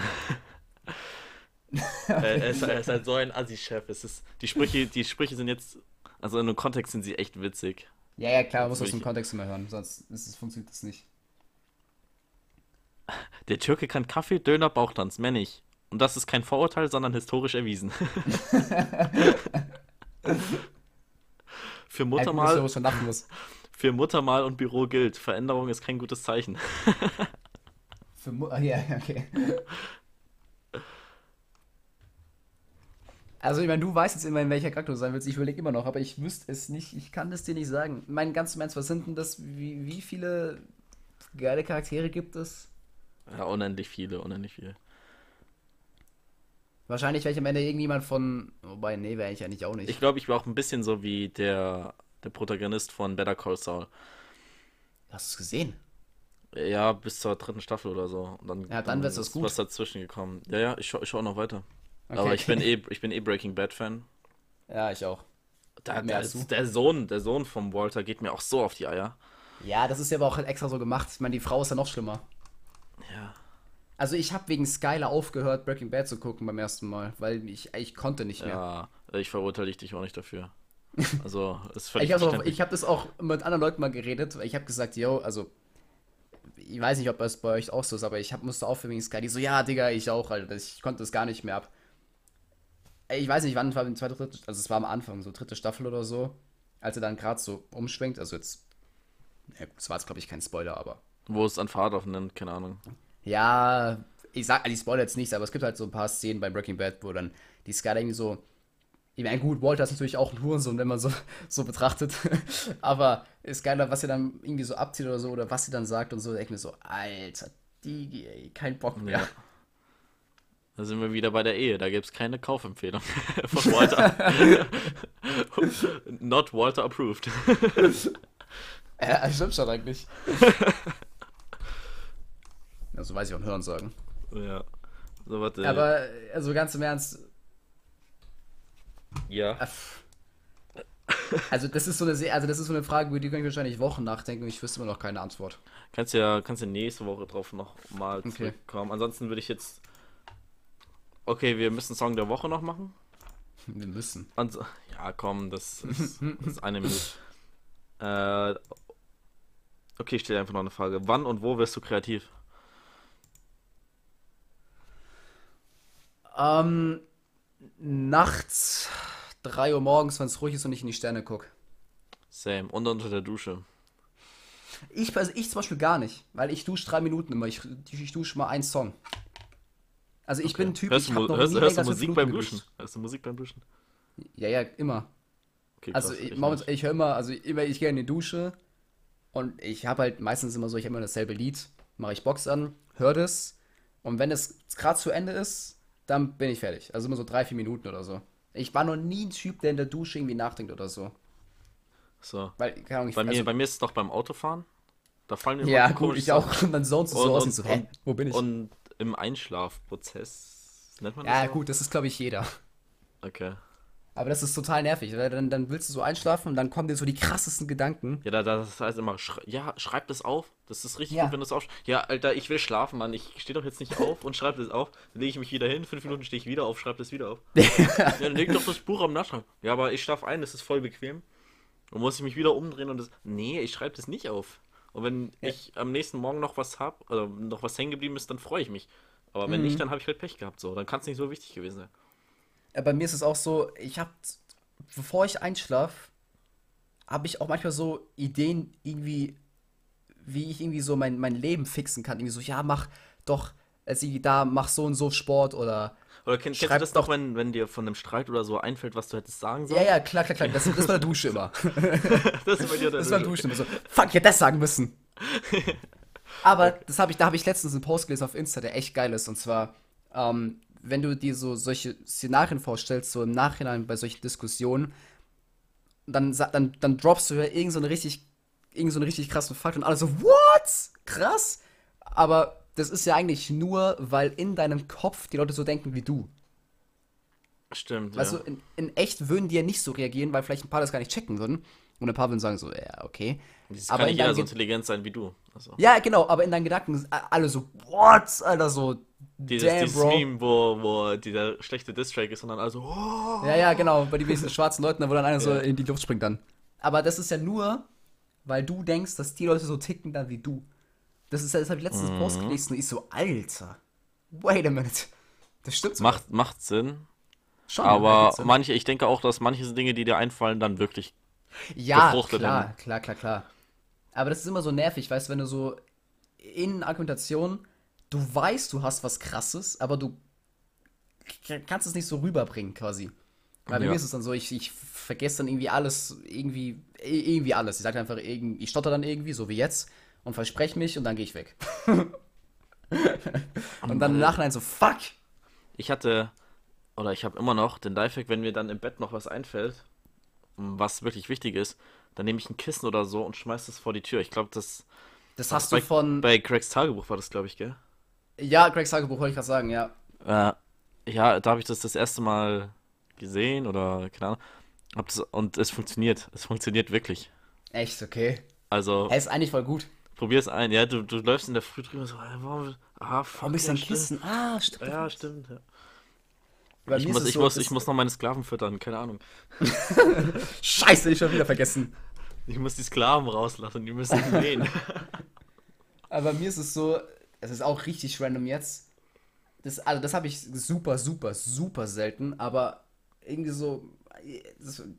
er, er, ist, er ist halt so ein Assi-Chef. Es ist, die Sprüche, die Sprüche sind jetzt, also in einem Kontext sind sie echt witzig. Ja, ja, klar, man muss dem ich- Kontext immer hören, sonst ist es, funktioniert das nicht. Der Türke kann Kaffee, Döner, Bauchtanz, mehr nicht. Und das ist kein Vorurteil, sondern historisch erwiesen. Für Ey, Mutter gut, dass du mal, schon lachen muss. Für Muttermal und Büro gilt, Veränderung ist kein gutes Zeichen. Für Mu ah, ja, okay. Also, ich meine, du weißt jetzt immer, in welcher Charakter du sein willst. Ich überlege immer noch, aber ich wüsste es nicht. Ich kann das dir nicht sagen. Mein ganz im Ernst, was sind denn das? Wie, wie viele geile Charaktere gibt es? Ja, unendlich viele, unendlich viele. Wahrscheinlich wäre ich am Ende irgendjemand von. Wobei, nee, wäre ich eigentlich auch nicht. Ich glaube, ich war auch ein bisschen so wie der, der Protagonist von Better Call Saul. Hast du es gesehen? Ja, bis zur dritten Staffel oder so. Und dann, Ja, dann wird's das ist gut. was dazwischen gekommen. Ja, ja, ich schaue ich schau auch noch weiter. Okay. Aber ich bin eh, ich bin eh Breaking Bad Fan. Ja, ich auch. Da, der, der Sohn, der Sohn vom Walter geht mir auch so auf die Eier. Ja, das ist ja aber auch extra so gemacht. Ich meine, die Frau ist ja noch schlimmer. Ja. Also, ich habe wegen Skylar aufgehört, Breaking Bad zu gucken beim ersten Mal, weil ich, ich konnte nicht mehr. Ja, ich verurteile dich auch nicht dafür. Also, es ist völlig Ich habe hab das auch mit anderen Leuten mal geredet. Ich habe gesagt, yo, also, ich weiß nicht, ob das bei euch auch so ist, aber ich hab, musste aufhören wegen Sky. Die so, ja, Digga, ich auch, Alter. Ich konnte das gar nicht mehr ab. Ich weiß nicht, wann war die zweite, dritte, also es war am Anfang, so dritte Staffel oder so, als er dann gerade so umschwenkt. Also jetzt, das war jetzt, glaube ich, kein Spoiler, aber. Wo es an Fahrt aufnimmt, keine Ahnung. Ja, ich sag, die Spoiler jetzt nicht, aber es gibt halt so ein paar Szenen bei Breaking Bad, wo dann die Sky irgendwie so. Ich meine, gut, Walter ist natürlich auch ein Hurensohn, wenn man so, so betrachtet. aber ist geiler, was sie dann irgendwie so abzieht oder so, oder was sie dann sagt und so. Ich mir so, Alter, die, ey, kein Bock mehr. Ja. Da sind wir wieder bei der Ehe. Da gibt es keine Kaufempfehlung von Walter. Not Walter approved. Ja, stimmt schon eigentlich. Also weiß ich auch Hören sagen. ja. So, warte. Aber, also ganz im Ernst, ja. pff. also das ist so eine, sehr- also das ist so eine Frage, über die kann ich wahrscheinlich Wochen nachdenken und ich wüsste immer noch keine Antwort. Kannst ja, kannst ja nächste Woche drauf noch mal Okay. zurückkommen. Ansonsten würde ich jetzt. Okay, wir müssen Song der Woche noch machen. Wir müssen. Ans ja, komm, das ist, das ist eine Minute. Äh, okay, ich stelle einfach noch eine Frage. Wann und wo wirst du kreativ? Ähm, nachts, 3 Uhr morgens, wenn es ruhig ist und ich in die Sterne gucke. Same. Und unter der Dusche. Ich, also ich zum Beispiel gar nicht, weil ich dusche drei Minuten immer. Ich, ich dusche mal einen Song. Also ich bin ein Typ, hörst ich habe noch hörst, nie hörst du Musik beim Duschen? Hörst du Musik beim Duschen? Ja, ja, immer. Okay, Also krass, ich, ich ich höre immer, also immer, ich gehe in die Dusche und ich habe halt meistens immer so, ich habe immer dasselbe Lied, mache ich Box an, höre das und wenn es gerade zu Ende ist, dann bin ich fertig. Also immer so drei, vier Minuten oder so. Ich war noch nie ein Typ, der in der Dusche irgendwie nachdenkt oder so. So. Weil, keine Ahnung, ich Bei mir, also, bei mir ist es doch beim Autofahren. Da fallen mir Ja, gut, ich auch. Und dann zonest du so aus und so, hä, wo bin ich? Und im Einschlafprozess nennt man das ja, so? gut, das ist, glaube ich, jeder. Okay. Aber das ist total nervig, weil dann, dann willst du so einschlafen und dann kommen dir so die krassesten Gedanken. Ja, da, das heißt immer, schrei ja, schreib das auf. Das ist richtig Ja. gut, wenn du es aufschreibst. Ja, Alter, ich will schlafen, Mann. Ich stehe doch jetzt nicht auf und schreibe das auf. Dann lege ich mich wieder hin, fünf Minuten stehe ich wieder auf, schreibe das wieder auf. ja, dann leg doch das Buch am Nachtschrank. Ja, aber ich schlafe ein, das ist voll bequem. Dann muss ich mich wieder umdrehen und das. Nee, ich schreibe das nicht auf. Und wenn ich am nächsten Morgen noch was hab, oder noch was hängen geblieben ist, dann freue ich mich. Aber wenn Mhm. nicht, dann habe ich halt Pech gehabt. So, dann kann es nicht so wichtig gewesen sein. Ja, bei mir ist es auch so, ich habe, bevor ich einschlafe, habe ich auch manchmal so Ideen irgendwie, wie ich irgendwie so mein, mein Leben fixen kann. Irgendwie so, ja, mach doch, also irgendwie da, mach so und so Sport oder. Oder kenn, kennst du Schreib das doch, wenn, wenn dir von einem Streit oder so einfällt, was du hättest sagen Ja, sollen? ja, klar, klar, klar. Das, das war der Dusche immer. Das ist bei dir der Das war der Dusche immer so. Fuck, ich hätte das sagen müssen. Aber das habe ich, da habe ich letztens einen Post gelesen auf Insta, der echt geil ist. Und zwar, ähm, wenn du dir so solche Szenarien vorstellst, so im Nachhinein bei solchen Diskussionen, dann, dann, dann droppst du ja irgend so einen richtig, irgend so einen richtig krassen Fakt und alle so, what? Krass. Aber das ist ja eigentlich nur, weil in deinem Kopf die Leute so denken wie du. Stimmt, Weißt ja. du, in, in echt würden die ja nicht so reagieren, weil vielleicht ein paar das gar nicht checken würden. Und ein paar würden sagen so, ja, okay. Es aber kann nicht jeder so Ge- intelligent sein wie du. Also, Ja, genau, aber in deinen Gedanken alle so, what? Alter, so, dieses damn, dieses Bro. Meme, wo, wo dieser schlechte Distrack ist und dann also, oh, Ja, ja, genau, bei den schwarzen Leuten, wo dann einer so Ja. in die Luft springt dann. Aber das ist ja nur, weil du denkst, dass die Leute so ticken dann wie du. Das ist ja, das habe ich letztens Mhm. Post gelesen und ich so, Alter, wait a minute. Das stimmt so. macht, macht Sinn. schon. Aber manche, ich denke auch, dass manche Dinge, die dir einfallen, dann wirklich ja, klar, haben. klar, klar, klar. Aber das ist immer so nervig, weißt du, wenn du so in Argumentation, du weißt, du hast was krasses, aber du kannst es nicht so rüberbringen, quasi. Weil bei Ja. mir ist es dann so, ich, ich vergesse dann irgendwie alles, irgendwie, irgendwie alles. Ich sage einfach ich stotter dann irgendwie, so wie jetzt, und verspreche mich und dann gehe ich weg. und dann im Nachhinein so, fuck! Ich hatte, oder ich habe immer noch den Lifehack, wenn mir dann im Bett noch was einfällt, was wirklich wichtig ist, dann nehme ich ein Kissen oder so und schmeiß das vor die Tür. Ich glaube, das Das hast bei, du von. bei Gregs Tagebuch war das, glaube ich, gell? Ja, Gregs Tagebuch wollte ich gerade sagen, ja. Äh, ja, da habe ich das das erste Mal gesehen oder keine Ahnung. Das, und es funktioniert. Es funktioniert wirklich. Echt, okay. Also, Er ist eigentlich voll gut. probier es ein. Ja, du, du läufst in der Früh drüber so, warum, ah, fuck, Warum ist ja, ein. Kissen? Ah, stimmt. Ja, stimmt. Ja. Ich muss, ich, so, muss, ich muss noch meine Sklaven füttern, keine Ahnung. Scheiße, ich schon wieder vergessen. Ich muss die Sklaven rauslassen, die müssen gehen. Aber bei mir ist es so, es ist auch richtig random jetzt. Das, also das habe ich super, super, super selten, aber irgendwie so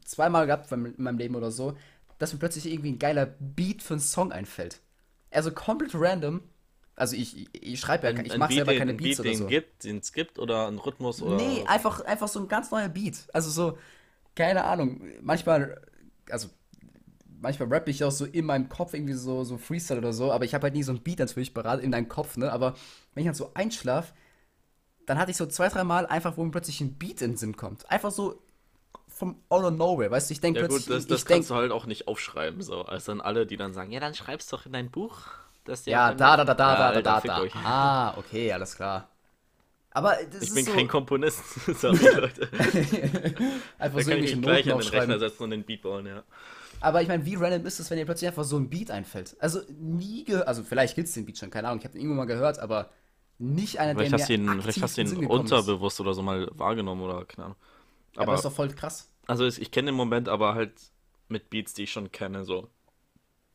zweimal gehabt in meinem Leben oder so, dass mir plötzlich irgendwie ein geiler Beat für einen Song einfällt. Also komplett random. Also ich, ich, schreibe ja, Ein- ich mache selber den- keine ein Beats Beat, oder den so. gibt, den es gibt oder ein Rhythmus oder. Nee, einfach, einfach so ein ganz neuer Beat. Also so, keine Ahnung. Manchmal, also manchmal rappe ich auch so in meinem Kopf irgendwie so, so Freestyle oder so, aber ich habe halt nie so ein Beat natürlich parat in deinem Kopf, ne? Aber wenn ich dann so einschlaf, dann hatte ich so zwei, drei Mal einfach, wo mir plötzlich ein Beat in den Sinn kommt. Einfach so vom Out of Nowhere, weißt du? Ich denke Ja plötzlich, gut, das, ich das denk, kannst du halt auch nicht aufschreiben, so. Also dann alle, die dann sagen, ja, dann schreib's doch in dein Buch. dass der ja, da, da, da, da, Ja, da, da, da. euch. Ah, okay, alles klar. Aber das Ich ist bin so, kein Komponist, sorry Leute. einfach Da so kann ich mich gleich an den Rechner setzen und den Beat bauen, ja. Aber ich meine, wie random ist es, wenn dir plötzlich einfach so ein Beat einfällt? Also nie ge also vielleicht gibt's den Beat schon, keine Ahnung, ich habe den irgendwo mal gehört, aber nicht einer, Vielleicht der hast mir ihn, vielleicht hast du ihn gekommen ist. unterbewusst oder so mal wahrgenommen oder keine Ahnung. Ja, aber Aber, das ist doch voll krass. also ich kenne den Moment aber halt mit Beats, die ich schon kenne, so.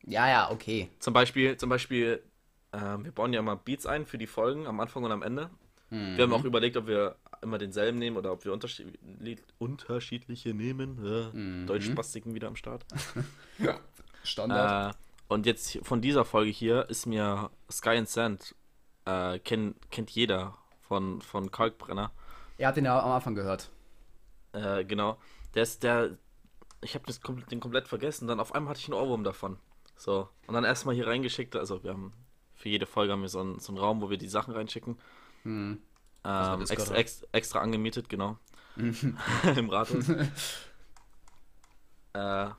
Ja, ja, okay. Zum Beispiel, zum Beispiel, ähm, wir bauen ja immer Beats ein für die Folgen am Anfang und am Ende. Wir haben auch überlegt, ob wir immer denselben nehmen oder ob wir unterschied unterschiedliche nehmen. Ja, Deutschspastiken wieder am Start. Standard. Äh, und jetzt von dieser Folge hier ist mir Sky and Sand, äh, kenn, kennt jeder von, von Kalkbrenner. Ihr habt den ja am Anfang gehört. Äh, genau. Der ist der. Ich habe kom den komplett vergessen. Dann auf einmal hatte ich einen Ohrwurm davon. So. Und dann erstmal hier reingeschickt. Also, wir haben für jede Folge haben wir so einen, so einen Raum, wo wir die Sachen reinschicken. Hm. Ähm, extra, halt. ex, extra angemietet, genau. Im Rathaus. äh,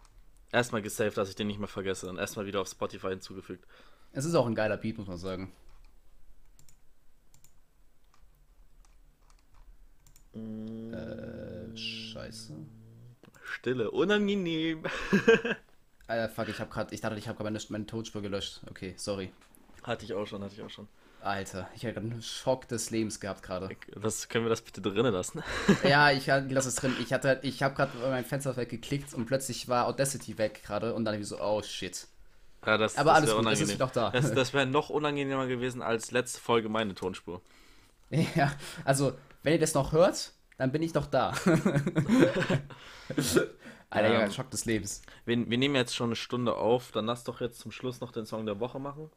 erstmal gesaved, dass ich den nicht mehr vergesse. Und erstmal wieder auf Spotify hinzugefügt. Es ist auch ein geiler Beat, muss man sagen. Äh, scheiße. Stille, unangenehm. Alter, fuck, ich hab grad, ich dachte, ich habe gerade meine, meine Tonspur gelöscht. Okay, sorry. hatte ich auch schon, hatte ich auch schon. Alter, ich habe einen Schock des Lebens gehabt gerade. Das, können wir das bitte drinnen lassen? Ja, ich lasse es drin. Ich hatte, ich habe gerade mein Fenster weggeklickt und plötzlich war Audacity weg gerade und dann irgendwie so, oh shit. Ja, das, Aber das alles gut, es ist unangenehm. noch da. Das, das wäre noch unangenehmer gewesen als letzte Folge meine Tonspur. Ja, also, wenn ihr das noch hört, dann bin ich noch da. Alter, ja, Ähm. Schock des Lebens. Wir, wir nehmen jetzt schon eine Stunde auf, dann lass doch jetzt zum Schluss noch den Song der Woche machen.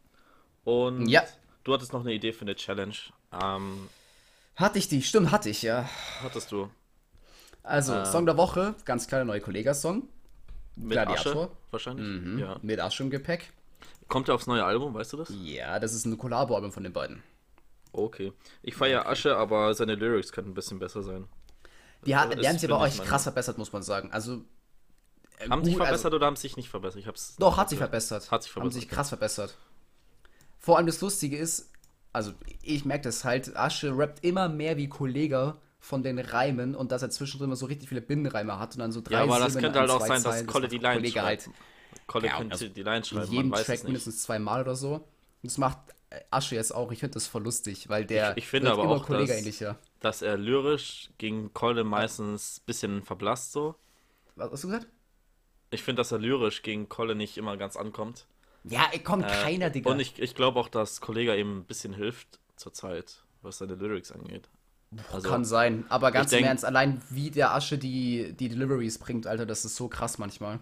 Und Ja. Du hattest noch eine Idee für eine Challenge. Ähm, Hatte ich die, stimmt, hatte ich, ja. hattest du Also, Äh. Song der Woche, ganz kleiner neue Kollega-Song. mit Gladiator. Asche wahrscheinlich? Mhm. Ja. Mit Asche im Gepäck. Kommt er aufs neue Album, weißt du das? Ja, das ist ein Kollabo-Album von den beiden. Okay. Ich feiere Asche, aber seine Lyrics könnten ein bisschen besser sein. Die, ha Das die haben sich aber meine- krass verbessert, muss man sagen. Also. äh, Haben sich gut, also- verbessert oder haben sich nicht verbessert? Ich hab's Doch, hat sich verbessert. Hat sich Haben verbessert. sich krass verbessert. Vor allem das Lustige ist, also ich merke das halt, Asche rappt immer mehr wie Kollege von den Reimen und dass er zwischendrin immer so richtig viele Binnenreime hat und dann so drei Ja, aber das könnte halt auch sein, dass Kolle die Lines Kollege halt. Kolle Ja, könnte also die Lines in schreiben, jedem man weiß Track mindestens zweimal oder so. Das macht äh, Asche jetzt auch. Ich finde das voll lustig, weil der Ich- ich finde aber immer auch, Kollege dass- ähnlicher. Dass er lyrisch gegen Kolle meistens ein bisschen verblasst so. Was hast du gesagt? Ich finde, dass er lyrisch gegen Kolle nicht immer ganz ankommt. Ja, ey, komm, Äh, keiner, Digga. Und ich, ich glaube auch, dass Kollega ihm ein bisschen hilft zurzeit, was seine Lyrics angeht. Also, Kann sein, aber ganz denk- im Ernst, allein wie der Asche die, die Deliveries bringt, Alter, das ist so krass manchmal.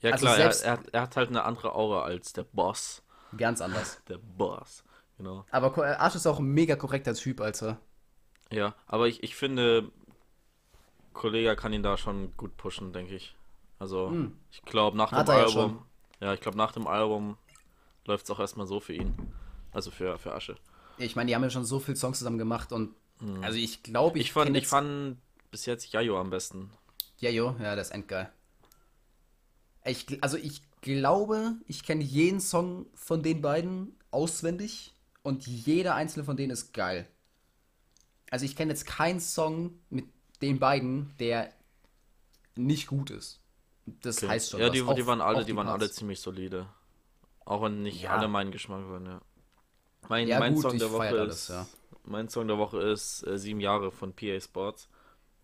Ja Also klar, selbst- er, er, hat- er hat halt eine andere Aura als der Boss. Ganz anders. Der Boss, genau. Aber Ko- Arsch ist auch ein mega korrekter Typ, Alter. Ja, aber ich, ich finde, Kollega kann ihn da schon gut pushen, denke ich. Also, ich glaube, nach dem Hm. Er ja Album, ja, ich glaube, nach dem Album läuft es auch erstmal so für ihn. Also für, für Asche. Ich meine, die haben ja schon so viele Songs zusammen gemacht und also ich glaube, ich, Ich fand, ich fand bis jetzt Yayo am besten. Ja, jo, ja, der ist endgeil. Ich, also ich glaube, ich kenne jeden Song von den beiden auswendig und jeder einzelne von denen ist geil. Also ich kenne jetzt keinen Song mit den beiden, der nicht gut ist. Das Okay. heißt schon Ja, was. die, Auch- die waren alle, auch die waren alle ziemlich solide. Auch wenn nicht Ja. alle meinen Geschmack waren, ja. Mein, Ja, mein gut, Song ich der Woche alles, ist, ja. mein Song der Woche ist äh, Sieben Jahre von PA Sports.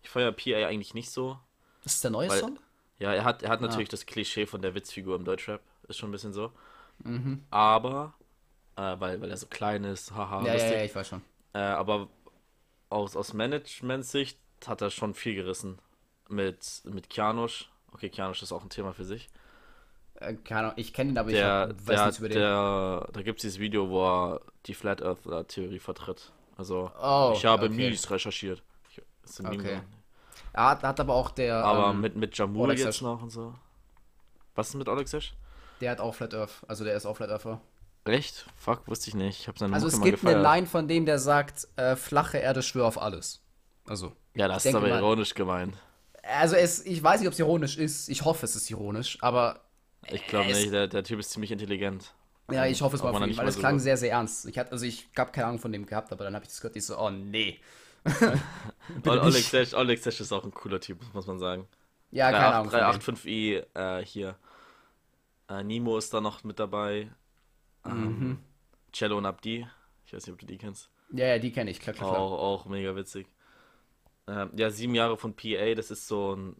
Ich feiere PA eigentlich nicht so, Das ist der neue weil, Song? ja, er hat, er Ah. hat natürlich das Klischee von der Witzfigur im Deutschrap, ist schon ein bisschen so. Mhm. Aber, äh, weil, weil er so klein ist, haha, Ja, ja, ja, ich weiß schon. Äh, aber aus, aus Management-Sicht hat er schon viel gerissen. Mit, mit Kianosch. Okay, Kianosch ist auch ein Thema für sich. Äh, keine Ahnung, ich kenne ihn, aber ich Der, hab, weiß der, nichts über den. der, da gibt es dieses Video, wo er die Flat Earth Theorie vertritt. Also, Oh, ich habe okay. mies recherchiert. Ich, ist Meme Okay. geworden. Er hat, hat aber auch der. Aber ähm, mit, mit Jamul Olex jetzt noch und so. Was ist mit Olexesh? Der hat auch Flat Earth. Also der ist auch Flat Earther. Echt? Fuck, wusste ich nicht. Ich habe seine Also Mucke es gibt eine gefeiert. Line von dem, der sagt, äh, flache Erde schwör auf alles. Also. Ja, das ich ist aber mal- ironisch gemeint. Also es, ich weiß nicht, ob es ironisch ist. Ich hoffe, es ist ironisch, aber Ich glaube nicht, der, der Typ ist ziemlich intelligent. ja, ich hoffe es mal er für ihn, nicht weil es so klang wird. sehr, sehr ernst. Ich hatte, also ich habe keine Ahnung von dem gehabt, aber dann habe ich das gehört, ich so, oh nee. Ol- nicht. Olexesh Olexesh ist auch ein cooler Typ, muss man sagen. Ja, keine Ahnung. von dem. 385i, äh, hier. Äh, Nimo ist da noch mit dabei. Mhm. Ähm, Cello und Abdi. Ich weiß nicht, ob du die kennst. Ja, ja, die kenne ich, klar, klar, klar. Auch, auch mega witzig. Ähm, ja, sieben Jahre von PA, das ist so ein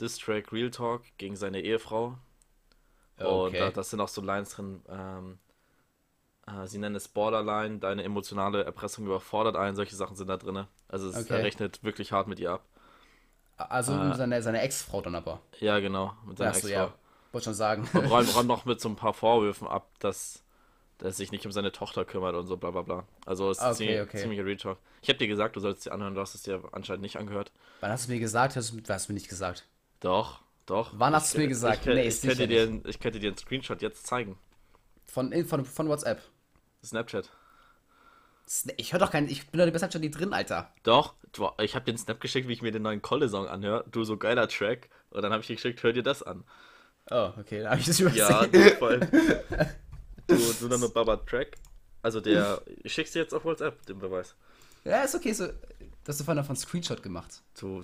Diss-Track Real Talk gegen seine Ehefrau. Und Okay. da, das sind auch so Lines drin. Ähm, äh, sie nennen es Borderline, deine emotionale Erpressung überfordert einen. Solche Sachen sind da drin. Also es, Okay. er rechnet wirklich hart mit ihr ab. Also äh, seine, seine Ex-Frau dann aber. Ja, genau, mit seiner Achso, Ex-Frau. ja. Wollte schon sagen. Und räumt, räumt noch mit so ein paar Vorwürfen ab, dass, dass er sich nicht um seine Tochter kümmert und so bla bla bla. Also es ist Okay, ziemlich, okay. ziemlicher Real Talk. Ich habe dir gesagt, du sollst sie anhören, du hast es dir anscheinend nicht angehört. Wann hast du mir gesagt? Hast du, hast du mir nicht gesagt? Doch, doch. Wann hast Ich- du mir gesagt? Ich, ich, Nee, ich, könnte dir, ich könnte dir einen Screenshot jetzt zeigen. Von, von, von WhatsApp. Snapchat. Sna- Ich höre doch keinen, ich bin doch die Snapchat nicht drin, Alter. Doch, ich habe dir einen Snap geschickt, wie ich mir den neuen Kolle-Song anhöre. Du, so geiler Track. Und dann habe ich dir geschickt, hör dir das an. Oh, okay, da habe ich das übersehen. Ja, voll. Du, du Baba Track. Also der, ich schick's dir jetzt auf WhatsApp, den Beweis. Ja, ist okay, so. Das hast du vorhin davon Screenshot gemacht. Du,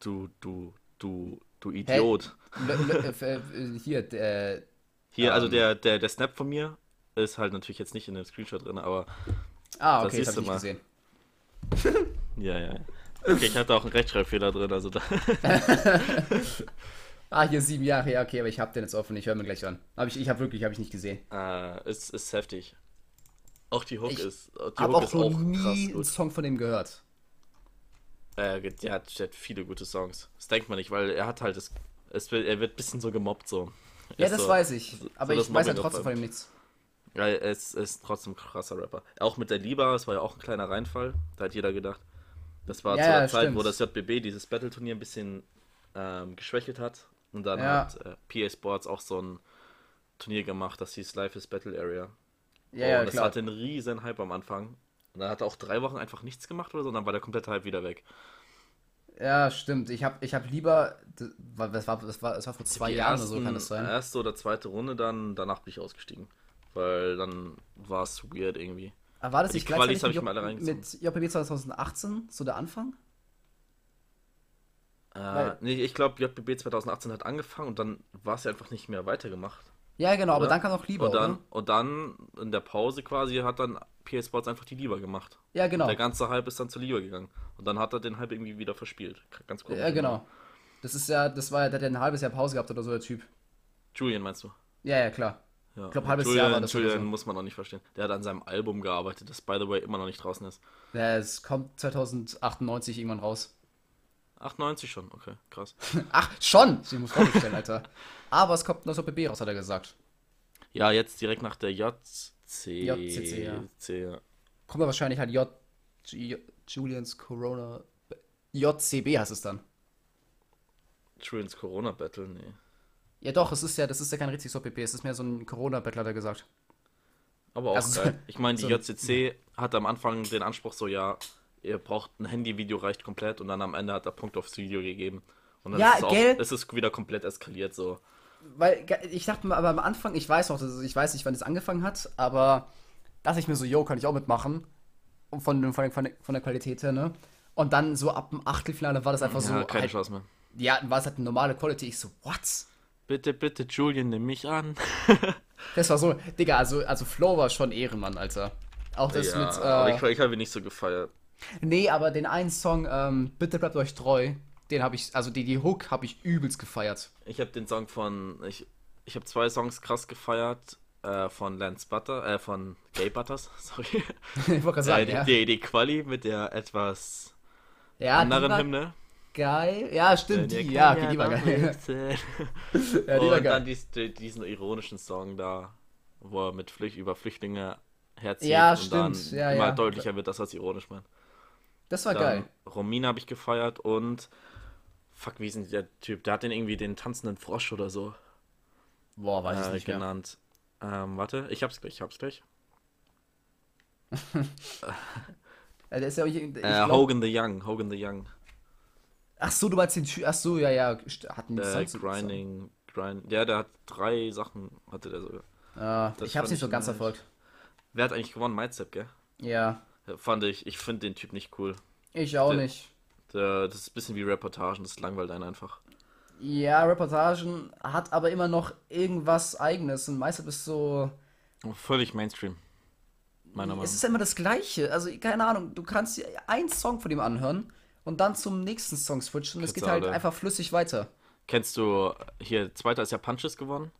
du, du, du, du Idiot. Äh, äh, hier, äh, Hier, also Ähm. der, der, der Snap von mir ist halt natürlich jetzt nicht in dem Screenshot drin, aber ah, Das okay, das habe du ich nicht mal. gesehen. ja, ja. ja. Okay, ich hatte auch einen Rechtschreibfehler drin, also da. Ah, hier sieben Jahre, ja, okay, aber ich habe den jetzt offen, ich höre mir gleich an. Aber ich, ich habe wirklich, habe ich nicht gesehen. Äh, ist, ist heftig. Auch die Hook Ich ist, die Habe Hook auch ist noch auch nie krass einen gut. Song von dem gehört. Äh, der, hat, der hat viele gute Songs. Das denkt man nicht, weil er hat halt das. Es wird, er wird ein bisschen so gemobbt so. Ja, Ist das so- weiß ich. so Aber das ich weiß ja Mobbing trotzdem von ihm nichts. Ja, er ist, er ist trotzdem ein krasser Rapper. Auch mit der Liba, es war ja auch ein kleiner Reinfall. Da hat jeder gedacht. Das war Ja, zu der ja, Zeit, stimmt. wo das JBB dieses Battle-Turnier ein bisschen ähm, geschwächelt hat. Und dann Ja. hat äh, PA Sports auch so ein Turnier gemacht, das hieß Life is Battle Area. Ja, ja, und das klar. hatte einen riesen Hype am Anfang. Und dann hat er auch drei Wochen einfach nichts gemacht oder so, und dann war der komplette Hype wieder weg. Ja, stimmt. Ich habe ich hab lieber. Das war, das, war, das, war, vor zwei Die Jahren ersten, oder so, kann das sein? Erste oder zweite Runde, dann danach bin ich ausgestiegen. Weil dann war es weird irgendwie. Aber war das nicht Qualis gleichzeitig ich mit, mit JPB 2018, so der Anfang? Äh, nee, ich glaube, JBB 2018 hat angefangen und dann war es ja einfach nicht mehr weitergemacht. Ja, genau, aber Oder? dann kam noch lieber, Und dann, oder? und dann in der Pause quasi hat dann PA Sports einfach die Liga gemacht. Ja, genau. Der ganze Hype ist dann zur Liga gegangen. Und dann hat er den Hype irgendwie wieder verspielt. Ganz komisch. Ja, genau. Das ist ja, das war ja, der hat ja ein halbes Jahr Pause gehabt oder so, der Typ. Julian meinst du? Ja, ja, klar. Ja. Ich glaub, halbes Julian, Jahr war das oder Julian so. muss man auch nicht verstehen. Der hat an seinem Album gearbeitet, das by the way immer noch nicht draußen ist. Ja, es kommt 2098 irgendwann raus. 98 schon, okay, krass. Ach, schon! Ich muss vorstellen, Alter. Aber es kommt noch so BB raus, hat er gesagt. Ja, jetzt direkt nach der JC. JCC, ja. C, ja. Kommt wahrscheinlich halt J, J. Julians Corona. JCB heißt es dann. Julians Corona Battle, nee. Ja doch, es ist ja, das ist ja kein richtig so PP, es ist mehr so ein Corona-Battler, hat er gesagt. Aber auch Also, geil. Ich meine, die so- JCC hat am Anfang den Anspruch so, ja, ihr braucht ein Handyvideo, reicht komplett. Und dann am Ende hat er Punkt aufs Video gegeben. Und dann Ja, ist es, auch, gell? es ist wieder komplett eskaliert so. Weil ich dachte mir, aber am Anfang, ich weiß noch, ich weiß nicht, wann es angefangen hat, aber dachte ich mir so, yo, kann ich auch mitmachen. Und von, von, von, der- von der Qualität her, ne? Und dann so ab dem Achtelfinale war das einfach so. ja, keine halt, Chance mehr. ja, war es halt eine normale Quality. Ich so, what? Bitte, bitte, Julian, nimm mich an. Das war so, Digga, also, also Flow war schon Ehrenmann, Alter. Auch das ja, mit. aber Äh, ich, ich habe ihn nicht so gefeiert. Nee, aber den einen Song, ähm, Bitte bleibt euch treu, den habe ich, also die, die Hook habe ich übelst gefeiert. Ich habe den Song von, ich, ich habe zwei Songs krass gefeiert. Äh, von Lance Butter, äh, von Gay Butters, sorry. ich wollte gerade Äh, sagen, die, ja. die, die Quali mit der etwas ja, anderen Hymne. geil. Ja, stimmt, die, ja, okay, die war geil. Ja, die war Und geil. dann dies, die- diesen ironischen Song da, wo er mit Flücht über Flüchtlinge herzieht Ja, und dann stimmt. Ja, immer ja. deutlicher wird, dass er es ironisch meint. Das war Dann geil. Romina habe ich gefeiert und fuck, wie ist denn der Typ? Der hat den irgendwie den tanzenden Frosch oder so Boah, weiß ich äh, nicht mehr. genannt. Ähm, warte, ich hab's gleich, ich hab's gleich. Äh, der ist ja, ich, ich Äh, glaub, Hogan the Young, Hogan the Young. Ach so, du meinst den. Ach so, ja, ja. Hatten die Äh, Grinding, Grind. Ja, der hat drei Sachen, hatte der sogar. Ah, Das ich hab's nicht so ich ganz nice. verfolgt. Wer hat eigentlich gewonnen? Mindstep, gell? Ja, Ja, Fand ich, ich finde den Typ nicht cool. ich auch Der- nicht. Der, das ist ein bisschen wie Reportagen, das langweilt einen einfach. Ja, Reportagen hat aber immer noch irgendwas Eigenes und meistens ist so. Völlig Mainstream. Meiner Meinung Es ist immer das Gleiche. Also, keine Ahnung, du kannst dir einen Song von ihm anhören und dann zum nächsten Song switchen und es geht halt einfach flüssig weiter. Kennst du, hier, zweiter ist ja Punches gewonnen.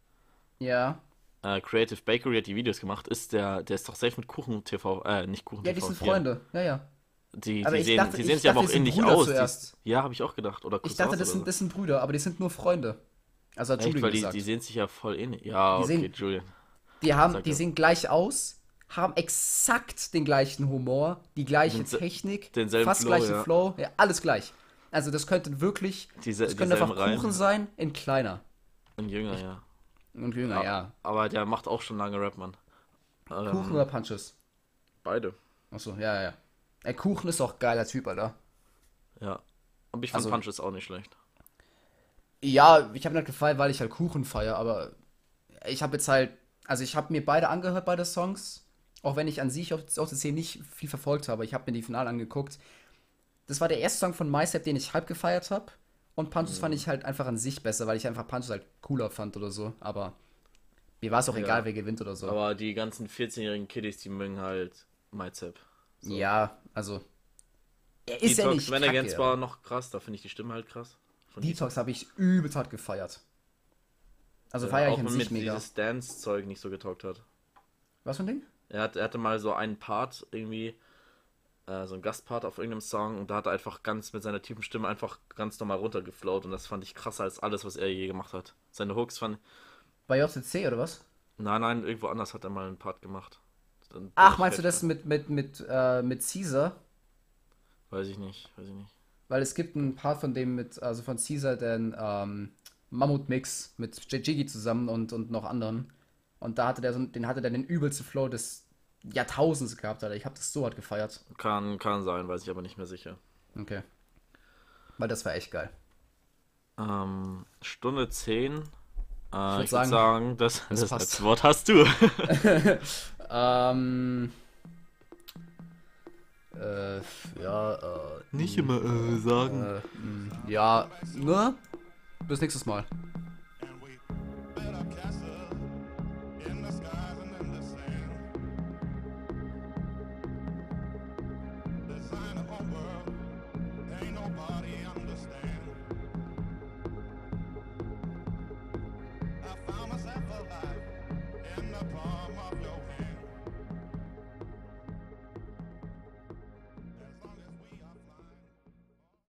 Ja. Äh, Creative Bakery hat die Videos gemacht. Ist der, der ist doch safe mit Kuchen TV, äh, nicht Kuchen Ja, TV. die sind. Freunde. Ja, ja. Die, die ich sehen, dachte- die ich sehen sich aber auch ähnlich aus. zuerst. Die, ja, habe ich auch gedacht. Oder Ich dachte, das oder sind, so. das sind Brüder, aber die sind nur Freunde. Also hat Echt, Julian weil die, gesagt. die sehen sich ja voll ähnlich. Ja, Die okay, sehen- Julian. Die haben, die ja. sehen gleich aus, haben exakt den gleichen Humor, die gleiche Dense- Technik, fast Flow, gleiche ja. Flow, ja, alles gleich. Also das könnte wirklich, Diese- das könnte einfach Kuchen sein, in kleiner Ein Jünger, ja. Und jünger, ja. Aber der macht auch schon lange Rap, Mann. Ähm, Kuchen oder Punches? Beide. Achso, ja, ja, ja. Ey, Kuchen ist auch geiler Typ, Alter. Ja. Aber ich fand Also- Punches auch nicht schlecht. Ja, ich habe mir halt gefallen, weil ich halt Kuchen feier, aber ich habe jetzt halt, also ich habe mir beide angehört, beide Songs, auch wenn ich an sich auf, auf der Szene nicht viel verfolgt habe. Ich habe mir die Finale angeguckt. Das war der erste Song von MyStep, den ich halb gefeiert habe. Und Punches fand ich halt einfach an sich besser, weil ich einfach Punches halt cooler fand oder so. Aber mir war es auch Ja. egal, wer gewinnt oder so. Aber die ganzen 14-jährigen Kiddies, die mögen halt MyZap. So. Ja, also. Er ist ja Detox nicht Renegades kacke, war aber noch krass, da finde ich die Stimme halt krass. Von Detox habe ich übelst hart gefeiert. Also Detox. feiere Äh, ich an wenn sich mit mega. dieses Dance-Zeug nicht so getaugt hat. Was für ein Ding? Er, hat, er hatte mal so einen Part irgendwie, äh, so einen Gastpart auf irgendeinem Song und da hat er einfach ganz mit seiner tiefen Stimme einfach ganz normal runtergeflowt und das fand ich krasser als alles, was er je gemacht hat. Seine Hooks fand. Bei JCC oder was? Nein, nein, irgendwo anders hat er mal einen Part gemacht. Dann Ach, meinst du das mit, mit, mit, äh, mit Caesar? Weiß ich nicht, weiß ich nicht. Weil es gibt einen Part von dem mit, also von Caesar, den ähm, Mammut-Mix mit Jiggy zusammen und, und noch anderen. Und da hatte der so, den hatte der den übelsten Flow des Jahrtausends gehabt, Alter. Ich habe das so hart gefeiert. Kann, kann sein, weiß ich aber nicht mehr sicher. Okay. Weil das war echt geil. Ähm, Stunde 10. Äh, ich würd würde sagen, sagen, das, das, das Wort hast du. Ähm. Äh, ja, äh, Nicht immer äh, sagen. äh, mh, ja, ne? Bis nächstes Mal.